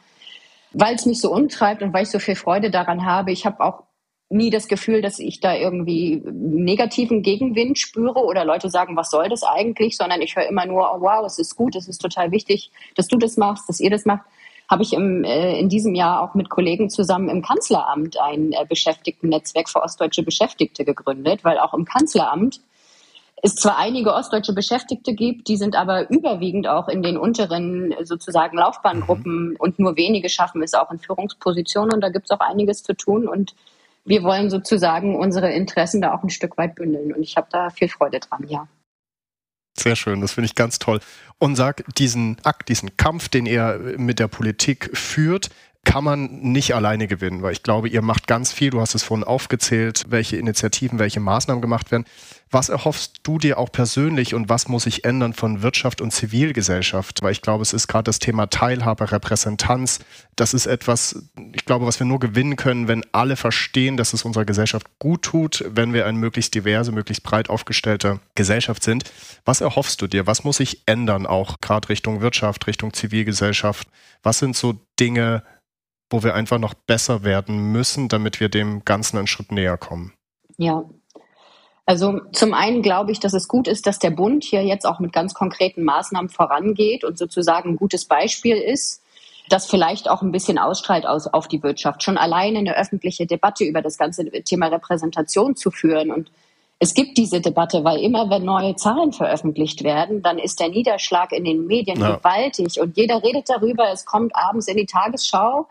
Weil es mich so umtreibt und weil ich so viel Freude daran habe. Ich habe auch nie das Gefühl, dass ich da irgendwie negativen Gegenwind spüre oder Leute sagen, was soll das eigentlich, sondern ich höre immer nur, oh, wow, es ist gut, es ist total wichtig, dass du das machst, dass ihr das macht. Habe ich im, äh, in diesem Jahr auch mit Kollegen zusammen im Kanzleramt ein äh, Beschäftigten-Netzwerk für ostdeutsche Beschäftigte gegründet, weil auch im Kanzleramt es zwar einige ostdeutsche Beschäftigte gibt, die sind aber überwiegend auch in den unteren sozusagen Laufbahngruppen mhm. und nur wenige schaffen es auch in Führungspositionen und da gibt es auch einiges zu tun und wir wollen sozusagen unsere Interessen da auch ein Stück weit bündeln. Und ich habe da viel Freude dran, ja. Sehr schön, das finde ich ganz toll. Und sag, diesen Akt, diesen Kampf, den er mit der Politik führt, kann man nicht alleine gewinnen, weil ich glaube, ihr macht ganz viel. Du hast es vorhin aufgezählt, welche Initiativen, welche Maßnahmen gemacht werden. Was erhoffst du dir auch persönlich und was muss sich ändern von Wirtschaft und Zivilgesellschaft? Weil ich glaube, es ist gerade das Thema Teilhabe, Repräsentanz. Das ist etwas, ich glaube, was wir nur gewinnen können, wenn alle verstehen, dass es unserer Gesellschaft gut tut, wenn wir eine möglichst diverse, möglichst breit aufgestellte Gesellschaft sind. Was erhoffst du dir? Was muss sich ändern, auch gerade Richtung Wirtschaft, Richtung Zivilgesellschaft? Was sind so Dinge, wo wir einfach noch besser werden müssen, damit wir dem Ganzen einen Schritt näher kommen? Ja. Also zum einen glaube ich, dass es gut ist, dass der Bund hier jetzt auch mit ganz konkreten Maßnahmen vorangeht und sozusagen ein gutes Beispiel ist, das vielleicht auch ein bisschen ausstrahlt aus, auf die Wirtschaft. Schon alleine eine öffentliche Debatte über das ganze Thema Repräsentation zu führen und es gibt diese Debatte, weil immer wenn neue Zahlen veröffentlicht werden, dann ist der Niederschlag in den Medien ja. gewaltig und jeder redet darüber. Es kommt abends in die Tagesschau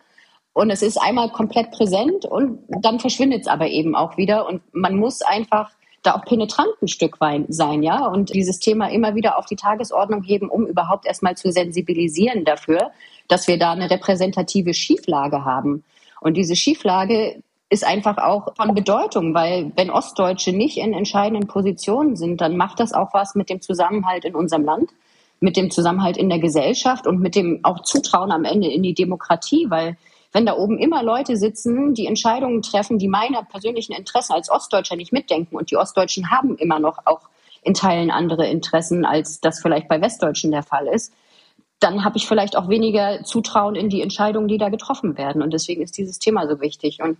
und es ist einmal komplett präsent und dann verschwindet es aber eben auch wieder. Und man muss einfach da auch penetrant ein Stück weit sein, ja, und dieses Thema immer wieder auf die Tagesordnung heben, um überhaupt erstmal zu sensibilisieren dafür, dass wir da eine repräsentative Schieflage haben. Und diese Schieflage ist einfach auch von Bedeutung, weil wenn Ostdeutsche nicht in entscheidenden Positionen sind, dann macht das auch was mit dem Zusammenhalt in unserem Land, mit dem Zusammenhalt in der Gesellschaft und mit dem auch Zutrauen am Ende in die Demokratie, weil wenn da oben immer Leute sitzen, die Entscheidungen treffen, die meiner persönlichen Interessen als Ostdeutscher nicht mitdenken und die Ostdeutschen haben immer noch auch in Teilen andere Interessen, als das vielleicht bei Westdeutschen der Fall ist, dann habe ich vielleicht auch weniger Zutrauen in die Entscheidungen, die da getroffen werden. Und deswegen ist dieses Thema so wichtig. Und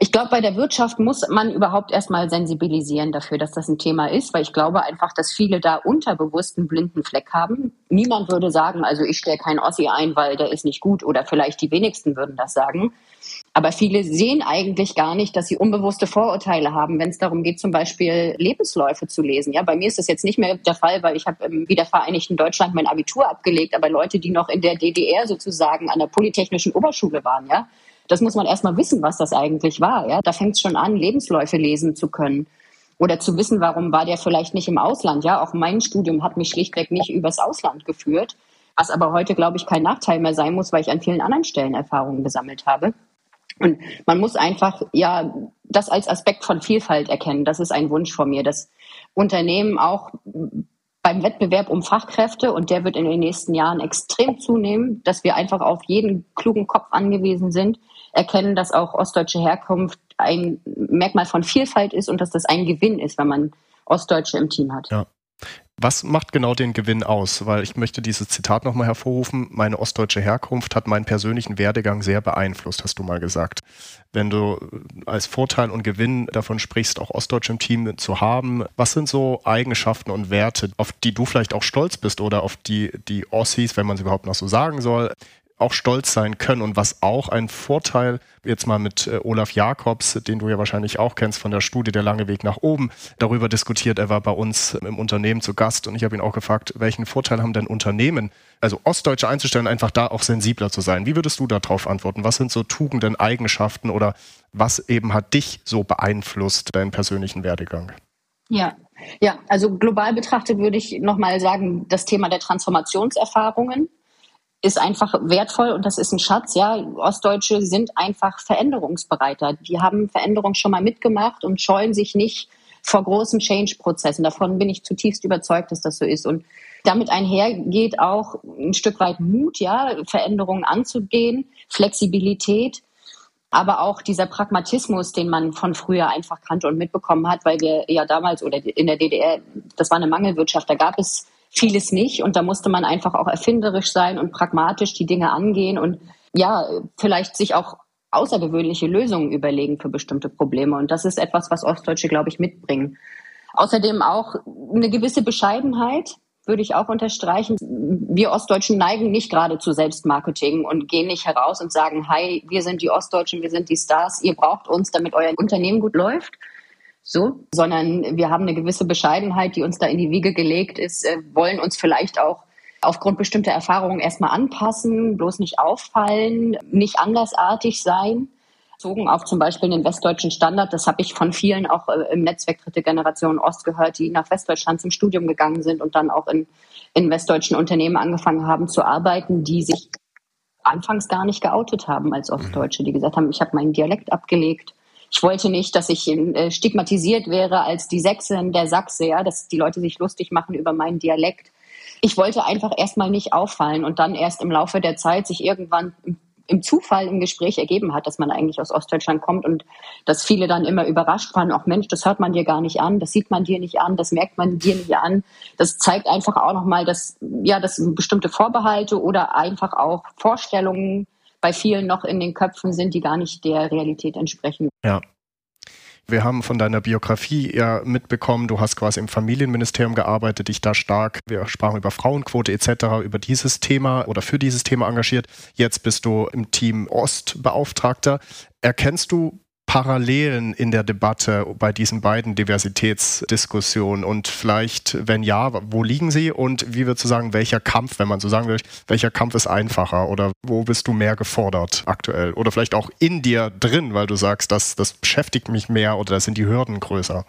ich glaube, bei der Wirtschaft muss man überhaupt erstmal sensibilisieren dafür, dass das ein Thema ist, weil ich glaube einfach, dass viele da unterbewusst einen blinden Fleck haben. Niemand würde sagen, also ich stelle keinen Ossi ein, weil der ist nicht gut oder vielleicht die wenigsten würden das sagen. Aber viele sehen eigentlich gar nicht, dass sie unbewusste Vorurteile haben, wenn es darum geht, zum Beispiel Lebensläufe zu lesen. Ja, bei mir ist das jetzt nicht mehr der Fall, weil ich habe im wiedervereinigten Deutschland mein Abitur abgelegt. Aber Leute, die noch in der DDR sozusagen an der Polytechnischen Oberschule waren, ja, das muss man erstmal wissen, was das eigentlich war. Ja? Da fängt es schon an, Lebensläufe lesen zu können. oder zu wissen, warum war der vielleicht nicht im Ausland. Ja, auch mein Studium hat mich schlichtweg nicht übers Ausland geführt, was aber heute, glaube ich, kein Nachteil mehr sein muss, weil ich an vielen anderen Stellen Erfahrungen gesammelt habe. Und man muss einfach ja das als Aspekt von Vielfalt erkennen. Das ist ein Wunsch von mir, dass Unternehmen auch beim Wettbewerb um Fachkräfte, und der wird in den nächsten Jahren extrem zunehmen, dass wir einfach auf jeden klugen Kopf angewiesen sind, erkennen, dass auch ostdeutsche Herkunft ein Merkmal von Vielfalt ist und dass das ein Gewinn ist, wenn man Ostdeutsche im Team hat. Ja. Was macht genau den Gewinn aus? Weil ich möchte dieses Zitat nochmal hervorrufen. Meine ostdeutsche Herkunft hat meinen persönlichen Werdegang sehr beeinflusst, hast du mal gesagt. Wenn du als Vorteil und Gewinn davon sprichst, auch Ostdeutsche im Team zu haben, was sind so Eigenschaften und Werte, auf die du vielleicht auch stolz bist oder auf die die Ossis, wenn man sie überhaupt noch so sagen soll, auch stolz sein können und was auch ein Vorteil, jetzt mal mit äh, Olaf Jakobs, den du ja wahrscheinlich auch kennst von der Studie Der lange Weg nach oben, darüber diskutiert. Er war bei uns im Unternehmen zu Gast und ich habe ihn auch gefragt, welchen Vorteil haben denn Unternehmen, also Ostdeutsche einzustellen, einfach da auch sensibler zu sein. Wie würdest du darauf antworten? Was sind so Tugenden, Eigenschaften oder was eben hat dich so beeinflusst, deinen persönlichen Werdegang? Ja, ja, also global betrachtet würde ich nochmal sagen, das Thema der Transformationserfahrungen ist einfach wertvoll und das ist ein Schatz. Ja, Ostdeutsche sind einfach veränderungsbereiter. Die haben Veränderung schon mal mitgemacht und scheuen sich nicht vor großen Change-Prozessen. Davon bin ich zutiefst überzeugt, dass das so ist. Und damit einhergeht auch ein Stück weit Mut, ja, Veränderungen anzugehen, Flexibilität, aber auch dieser Pragmatismus, den man von früher einfach kannte und mitbekommen hat, weil wir ja damals oder in der DDR, das war eine Mangelwirtschaft, da gab es vieles nicht. Und da musste man einfach auch erfinderisch sein und pragmatisch die Dinge angehen und ja, vielleicht sich auch außergewöhnliche Lösungen überlegen für bestimmte Probleme. Und das ist etwas, was Ostdeutsche, glaube ich, mitbringen. Außerdem auch eine gewisse Bescheidenheit, würde ich auch unterstreichen. Wir Ostdeutschen neigen nicht gerade zu Selbstmarketing und gehen nicht heraus und sagen, hi, wir sind die Ostdeutschen, wir sind die Stars, ihr braucht uns, damit euer Unternehmen gut läuft, so, sondern wir haben eine gewisse Bescheidenheit, die uns da in die Wiege gelegt ist, äh, wollen uns vielleicht auch aufgrund bestimmter Erfahrungen erstmal anpassen, bloß nicht auffallen, nicht andersartig sein. Bezogen auf zum Beispiel den westdeutschen Standard, das habe ich von vielen auch äh, im Netzwerk Dritte Generation Ost gehört, die nach Westdeutschland zum Studium gegangen sind und dann auch in, in westdeutschen Unternehmen angefangen haben zu arbeiten, die sich anfangs gar nicht geoutet haben als Ostdeutsche, die gesagt haben, ich habe meinen Dialekt abgelegt, ich wollte nicht, dass ich äh, stigmatisiert wäre als die Sächsin, der Sachse, ja, dass die Leute sich lustig machen über meinen Dialekt. Ich wollte einfach erstmal nicht auffallen und dann erst im Laufe der Zeit sich irgendwann im Zufall im Gespräch ergeben hat, dass man eigentlich aus Ostdeutschland kommt und dass viele dann immer überrascht waren, auch Mensch, das hört man dir gar nicht an, das sieht man dir nicht an, das merkt man dir nicht an. Das zeigt einfach auch nochmal, dass, ja, dass bestimmte Vorbehalte oder einfach auch Vorstellungen bei vielen noch in den Köpfen sind, die gar nicht der Realität entsprechen. Ja. Wir haben von deiner Biografie ja mitbekommen, du hast quasi im Familienministerium gearbeitet, dich da stark, wir sprachen über Frauenquote etc., über dieses Thema oder für dieses Thema engagiert. Jetzt bist du im Team Ostbeauftragter. Erkennst du Parallelen in der Debatte bei diesen beiden Diversitätsdiskussionen? Und vielleicht, wenn ja, wo liegen sie? Und wie würdest du sagen, welcher Kampf, wenn man so sagen will, welcher Kampf ist einfacher? Oder wo bist du mehr gefordert aktuell? Oder vielleicht auch in dir drin, weil du sagst, das, das beschäftigt mich mehr oder da sind die Hürden größer?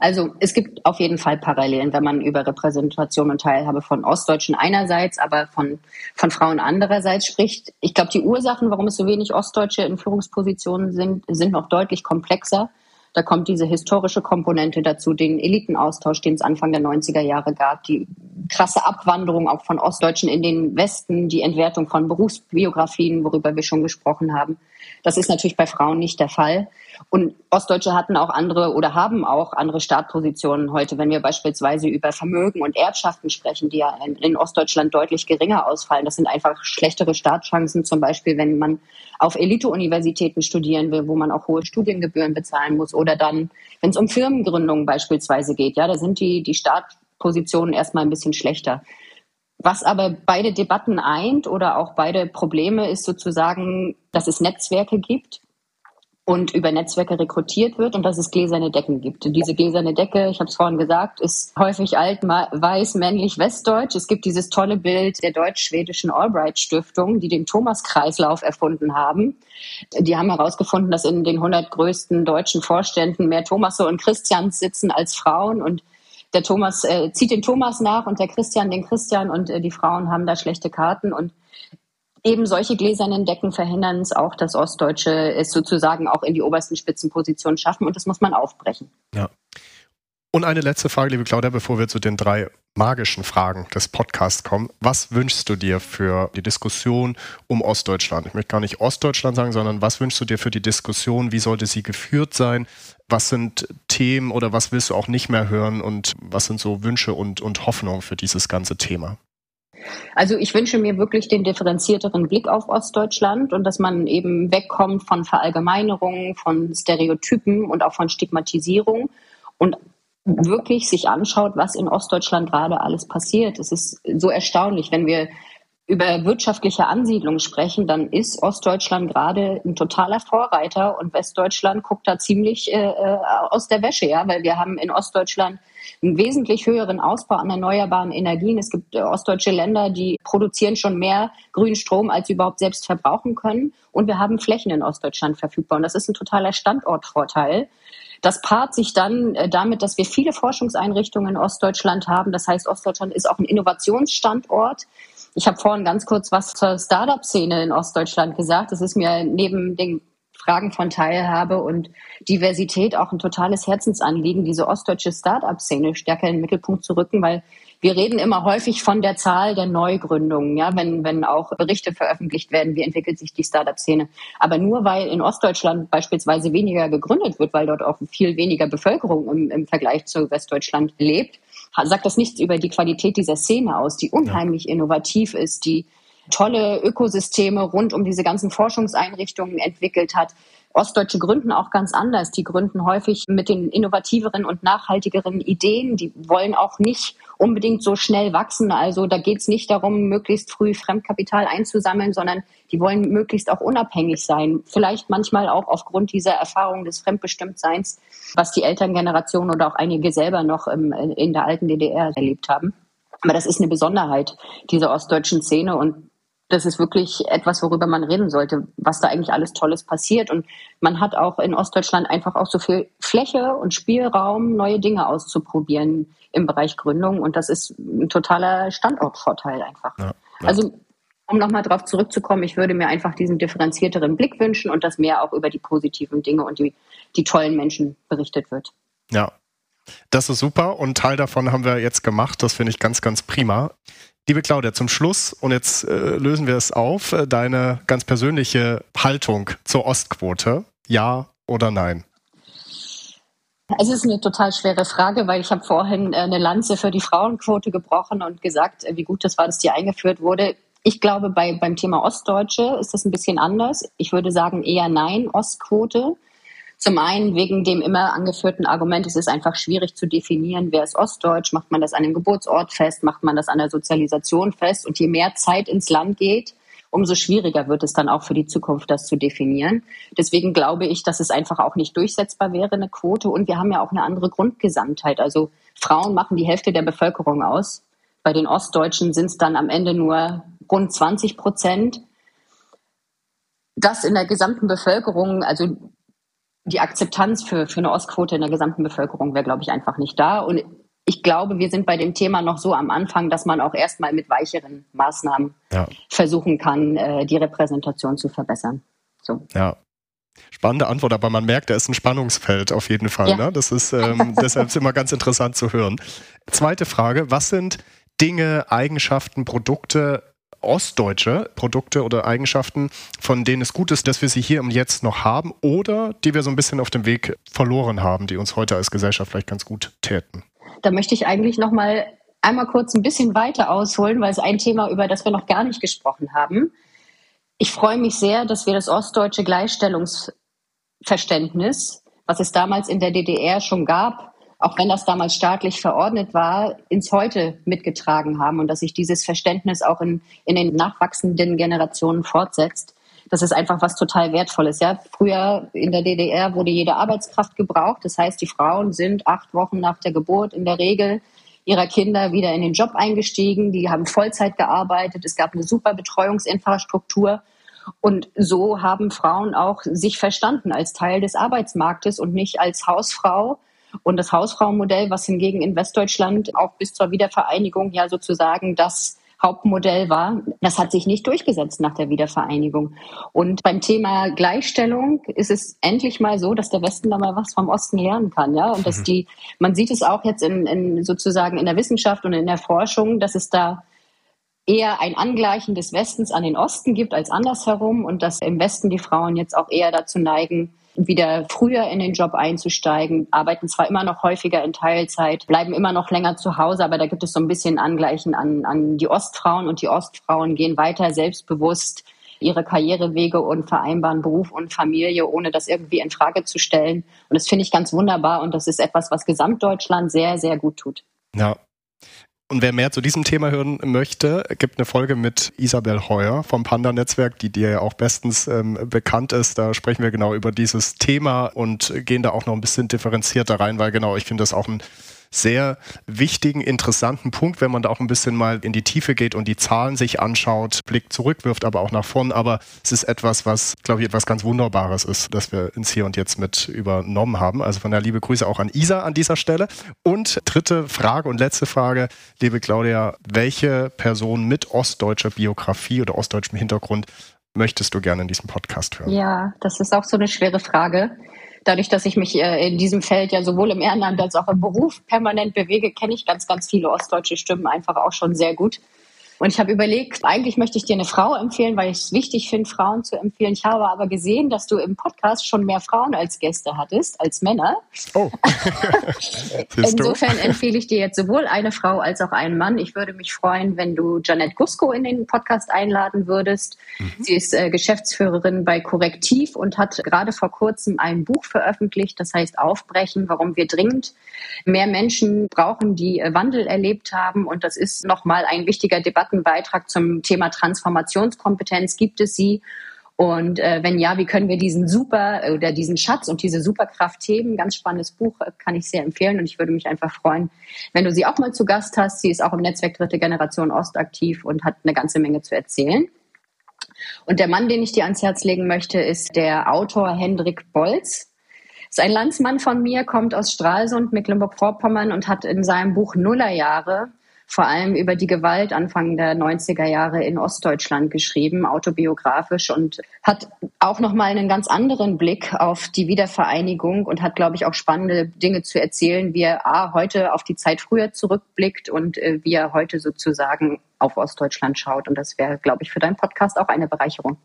Also es gibt auf jeden Fall Parallelen, wenn man über Repräsentation und Teilhabe von Ostdeutschen einerseits, aber von, von Frauen andererseits spricht. Ich glaube, die Ursachen, warum es so wenig Ostdeutsche in Führungspositionen sind, sind noch deutlich komplexer. Da kommt diese historische Komponente dazu, den Elitenaustausch, den es Anfang der 90er Jahre gab, die krasse Abwanderung auch von Ostdeutschen in den Westen, die Entwertung von Berufsbiografien, worüber wir schon gesprochen haben. Das ist natürlich bei Frauen nicht der Fall. Und Ostdeutsche hatten auch andere oder haben auch andere Startpositionen heute, wenn wir beispielsweise über Vermögen und Erbschaften sprechen, die ja in, Ostdeutschland deutlich geringer ausfallen. Das sind einfach schlechtere Startchancen, zum Beispiel, wenn man auf Elite-Universitäten studieren will, wo man auch hohe Studiengebühren bezahlen muss. Oder dann, wenn es um Firmengründungen beispielsweise geht, ja, da sind die, die Startpositionen erstmal ein bisschen schlechter. Was aber beide Debatten eint oder auch beide Probleme ist sozusagen, dass es Netzwerke gibt, und über Netzwerke rekrutiert wird und dass es gläserne Decken gibt. Und diese gläserne Decke, ich habe es vorhin gesagt, ist häufig alt, weiß, männlich, westdeutsch. Es gibt dieses tolle Bild der deutsch-schwedischen Albright Stiftung, die den Thomas-Kreislauf erfunden haben. Die haben herausgefunden, dass in den 100 größten deutschen Vorständen mehr Thomasse und Christians sitzen als Frauen und der Thomas äh, zieht den Thomas nach und der Christian den Christian und äh, die Frauen haben da schlechte Karten und eben solche gläsernen Decken verhindern es auch, dass Ostdeutsche es sozusagen auch in die obersten Spitzenpositionen schaffen und das muss man aufbrechen. Ja. Und eine letzte Frage, liebe Claudia, bevor wir zu den drei magischen Fragen des Podcasts kommen. Was wünschst du dir für die Diskussion um Ostdeutschland? Ich möchte gar nicht Ostdeutschland sagen, sondern was wünschst du dir für die Diskussion? Wie sollte sie geführt sein? Was sind Themen oder was willst du auch nicht mehr hören? Und was sind so Wünsche und, und Hoffnungen für dieses ganze Thema? Also ich wünsche mir wirklich den differenzierteren Blick auf Ostdeutschland und dass man eben wegkommt von Verallgemeinerungen, von Stereotypen und auch von Stigmatisierung und wirklich sich anschaut, was in Ostdeutschland gerade alles passiert. Es ist so erstaunlich, wenn wir über wirtschaftliche Ansiedlung sprechen, dann ist Ostdeutschland gerade ein totaler Vorreiter und Westdeutschland guckt da ziemlich äh, äh, aus der Wäsche, ja, weil wir haben in Ostdeutschland einen wesentlich höheren Ausbau an erneuerbaren Energien. Es gibt äh, ostdeutsche Länder, die produzieren schon mehr grünen Strom, als sie überhaupt selbst verbrauchen können. Und wir haben Flächen in Ostdeutschland verfügbar. Und das ist ein totaler Standortvorteil. Das paart sich dann äh, damit, dass wir viele Forschungseinrichtungen in Ostdeutschland haben. Das heißt, Ostdeutschland ist auch ein Innovationsstandort. Ich habe vorhin ganz kurz was zur Startup-Szene in Ostdeutschland gesagt. Das ist mir neben den Fragen von Teilhabe und Diversität auch ein totales Herzensanliegen, diese ostdeutsche Start-up-Szene stärker in den Mittelpunkt zu rücken, weil wir reden immer häufig von der Zahl der Neugründungen, ja, wenn, wenn auch Berichte veröffentlicht werden, wie entwickelt sich die Startup-Szene. Aber nur weil in Ostdeutschland beispielsweise weniger gegründet wird, weil dort auch viel weniger Bevölkerung im, im Vergleich zu Westdeutschland lebt, sagt das nichts über die Qualität dieser Szene aus, die unheimlich innovativ ist, die tolle Ökosysteme rund um diese ganzen Forschungseinrichtungen entwickelt hat. Ostdeutsche gründen auch ganz anders. Die gründen häufig mit den innovativeren und nachhaltigeren Ideen. Die wollen auch nicht unbedingt so schnell wachsen. Also da geht es nicht darum, möglichst früh Fremdkapital einzusammeln, sondern die wollen möglichst auch unabhängig sein. Vielleicht manchmal auch aufgrund dieser Erfahrung des Fremdbestimmtseins, was die Elterngeneration oder auch einige selber noch in der alten DDR erlebt haben. Aber das ist eine Besonderheit dieser ostdeutschen Szene und das ist wirklich etwas, worüber man reden sollte, was da eigentlich alles Tolles passiert. Und man hat auch in Ostdeutschland einfach auch so viel Fläche und Spielraum, neue Dinge auszuprobieren im Bereich Gründung. Und das ist ein totaler Standortvorteil einfach. Ja, ja. Also um nochmal darauf zurückzukommen, ich würde mir einfach diesen differenzierteren Blick wünschen und dass mehr auch über die positiven Dinge und die, die tollen Menschen berichtet wird. Ja, das ist super und Teil davon haben wir jetzt gemacht. Das finde ich ganz, ganz prima. Liebe Claudia, zum Schluss, und jetzt äh, lösen wir es auf, äh, deine ganz persönliche Haltung zur Ostquote. Ja oder nein? Es ist eine total schwere Frage, weil ich habe vorhin äh, eine Lanze für die Frauenquote gebrochen und gesagt, äh, wie gut das war, dass die eingeführt wurde. Ich glaube, bei, beim Thema Ostdeutsche ist das ein bisschen anders. Ich würde sagen eher nein, Ostquote. Zum einen wegen dem immer angeführten Argument, es ist einfach schwierig zu definieren, wer ist Ostdeutsch, macht man das an einem Geburtsort fest, macht man das an der Sozialisation fest und je mehr Zeit ins Land geht, umso schwieriger wird es dann auch für die Zukunft, das zu definieren. Deswegen glaube ich, dass es einfach auch nicht durchsetzbar wäre, eine Quote. Und wir haben ja auch eine andere Grundgesamtheit. Also Frauen machen die Hälfte der Bevölkerung aus. Bei den Ostdeutschen sind es dann am Ende nur rund 20 Prozent. Das in der gesamten Bevölkerung, also die Akzeptanz für, für eine Ostquote in der gesamten Bevölkerung wäre, glaube ich, einfach nicht da. Und ich glaube, wir sind bei dem Thema noch so am Anfang, dass man auch erstmal mit weicheren Maßnahmen ja. versuchen kann, äh, die Repräsentation zu verbessern. So. Ja. Spannende Antwort, aber man merkt, da ist ein Spannungsfeld auf jeden Fall. Ja. Ne? Das ist ähm, deshalb immer ganz interessant zu hören. Zweite Frage: Was sind Dinge, Eigenschaften, Produkte, ostdeutsche Produkte oder Eigenschaften, von denen es gut ist, dass wir sie hier und jetzt noch haben oder die wir so ein bisschen auf dem Weg verloren haben, die uns heute als Gesellschaft vielleicht ganz gut täten? Da möchte ich eigentlich noch mal einmal kurz ein bisschen weiter ausholen, weil es ein Thema, über das wir noch gar nicht gesprochen haben. Ich freue mich sehr, dass wir das ostdeutsche Gleichstellungsverständnis, was es damals in der DDR schon gab, auch wenn das damals staatlich verordnet war, ins Heute mitgetragen haben und dass sich dieses Verständnis auch in, in den nachwachsenden Generationen fortsetzt. das ist einfach was total Wertvolles. Ja, früher in der DDR wurde jede Arbeitskraft gebraucht. Das heißt, die Frauen sind acht Wochen nach der Geburt in der Regel ihrer Kinder wieder in den Job eingestiegen. Die haben Vollzeit gearbeitet. Es gab eine super Betreuungsinfrastruktur. Und so haben Frauen auch sich verstanden als Teil des Arbeitsmarktes und nicht als Hausfrau. Und das Hausfrauenmodell, was hingegen in Westdeutschland auch bis zur Wiedervereinigung ja sozusagen das Hauptmodell war, das hat sich nicht durchgesetzt nach der Wiedervereinigung. Und beim Thema Gleichstellung ist es endlich mal so, dass der Westen da mal was vom Osten lernen kann, ja. Und dass mhm. die, man sieht es auch jetzt in, in sozusagen in der Wissenschaft und in der Forschung, dass es da eher ein Angleichen des Westens an den Osten gibt als andersherum und dass im Westen die Frauen jetzt auch eher dazu neigen, wieder früher in den Job einzusteigen, arbeiten zwar immer noch häufiger in Teilzeit, bleiben immer noch länger zu Hause, aber da gibt es so ein bisschen Angleichen an, an die Ostfrauen und die Ostfrauen gehen weiter selbstbewusst ihre Karrierewege und vereinbaren Beruf und Familie, ohne das irgendwie in Frage zu stellen. Und das finde ich ganz wunderbar und das ist etwas, was Gesamtdeutschland sehr, sehr gut tut. Ja, und wer mehr zu diesem Thema hören möchte, gibt eine Folge mit Isabel Heuer vom Panda-Netzwerk, die dir ja auch bestens ähm, bekannt ist. Da sprechen wir genau über dieses Thema und gehen da auch noch ein bisschen differenzierter rein, weil genau, ich finde das auch ein sehr wichtigen, interessanten Punkt, wenn man da auch ein bisschen mal in die Tiefe geht und die Zahlen sich anschaut, Blick zurückwirft, aber auch nach vorn. Aber es ist etwas, was, glaube ich, etwas ganz Wunderbares ist, dass wir ins Hier und Jetzt mit übernommen haben. Also von der liebe Grüße auch an Isa an dieser Stelle. Und dritte Frage und letzte Frage, liebe Claudia, welche Person mit ostdeutscher Biografie oder ostdeutschem Hintergrund möchtest du gerne in diesem Podcast hören? Ja, das ist auch so eine schwere Frage dadurch, dass ich mich äh, in diesem Feld ja sowohl im Ehrenamt als auch im Beruf permanent bewege, kenne ich ganz, ganz viele ostdeutsche Stimmen einfach auch schon sehr gut. Und ich habe überlegt, eigentlich möchte ich dir eine Frau empfehlen, weil ich es wichtig finde, Frauen zu empfehlen. Ich habe aber gesehen, dass du im Podcast schon mehr Frauen als Gäste hattest, als Männer. Oh. Insofern empfehle ich dir jetzt sowohl eine Frau als auch einen Mann. Ich würde mich freuen, wenn du Janette Gusko in den Podcast einladen würdest. Mhm. Sie ist äh, Geschäftsführerin bei Korrektiv und hat gerade vor kurzem ein Buch veröffentlicht, das heißt Aufbrechen, warum wir dringend mehr Menschen brauchen, die äh, Wandel erlebt haben. Und das ist nochmal ein wichtiger Debattenbeitrag zum Thema Transformationskompetenz. Gibt es sie? Und äh, wenn ja, wie können wir diesen super oder diesen Schatz und diese Superkraft heben? Ganz spannendes Buch, äh, kann ich sehr empfehlen und ich würde mich einfach freuen, wenn du sie auch mal zu Gast hast. Sie ist auch im Netzwerk Dritte Generation Ost aktiv und hat eine ganze Menge zu erzählen. Und der Mann, den ich dir ans Herz legen möchte, ist der Autor Hendrik Bolz. Ist ein Landsmann von mir, kommt aus Stralsund, Mecklenburg-Vorpommern und hat in seinem Buch Nullerjahre vor allem über die Gewalt Anfang der 90er Jahre in Ostdeutschland geschrieben, autobiografisch und hat auch nochmal einen ganz anderen Blick auf die Wiedervereinigung und hat, glaube ich, auch spannende Dinge zu erzählen, wie er A, heute auf die Zeit früher zurückblickt und äh, wie er heute sozusagen auf Ostdeutschland schaut. Und das wäre, glaube ich, für deinen Podcast auch eine Bereicherung.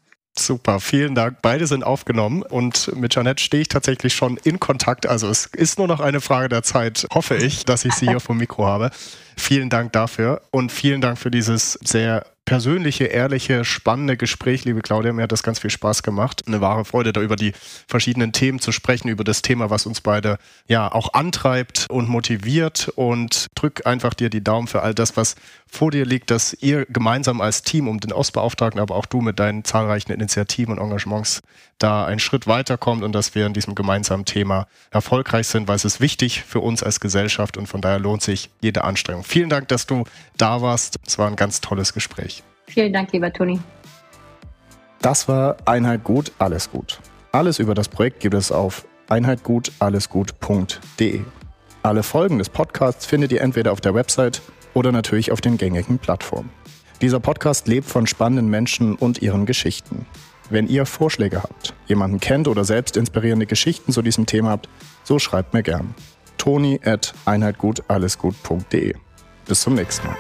Super, vielen Dank. Beide sind aufgenommen und mit Janette stehe ich tatsächlich schon in Kontakt. Also es ist nur noch eine Frage der Zeit, hoffe ich, dass ich sie hier vom Mikro habe. Vielen Dank dafür und vielen Dank für dieses sehr persönliche, ehrliche, spannende Gespräch, liebe Claudia. Mir hat das ganz viel Spaß gemacht. Eine wahre Freude, da über die verschiedenen Themen zu sprechen, über das Thema, was uns beide ja auch antreibt und motiviert. Und drück einfach dir die Daumen für all das, was vor dir liegt, dass ihr gemeinsam als Team um den Ostbeauftragten, aber auch du mit deinen zahlreichen Initiativen und Engagements da einen Schritt weiterkommt und dass wir in diesem gemeinsamen Thema erfolgreich sind, weil es ist wichtig für uns als Gesellschaft und von daher lohnt sich jede Anstrengung. Vielen Dank, dass du da warst. Es war ein ganz tolles Gespräch. Vielen Dank, lieber Toni. Das war Einheit gut, alles gut. Alles über das Projekt gibt es auf einheitgutallesgut.de. Alle Folgen des Podcasts findet ihr entweder auf der Website oder natürlich auf den gängigen Plattformen. Dieser Podcast lebt von spannenden Menschen und ihren Geschichten. Wenn ihr Vorschläge habt, jemanden kennt oder selbst inspirierende Geschichten zu diesem Thema habt, so schreibt mir gern. Toni at einheitgutallesgut.de. Bis zum nächsten Mal.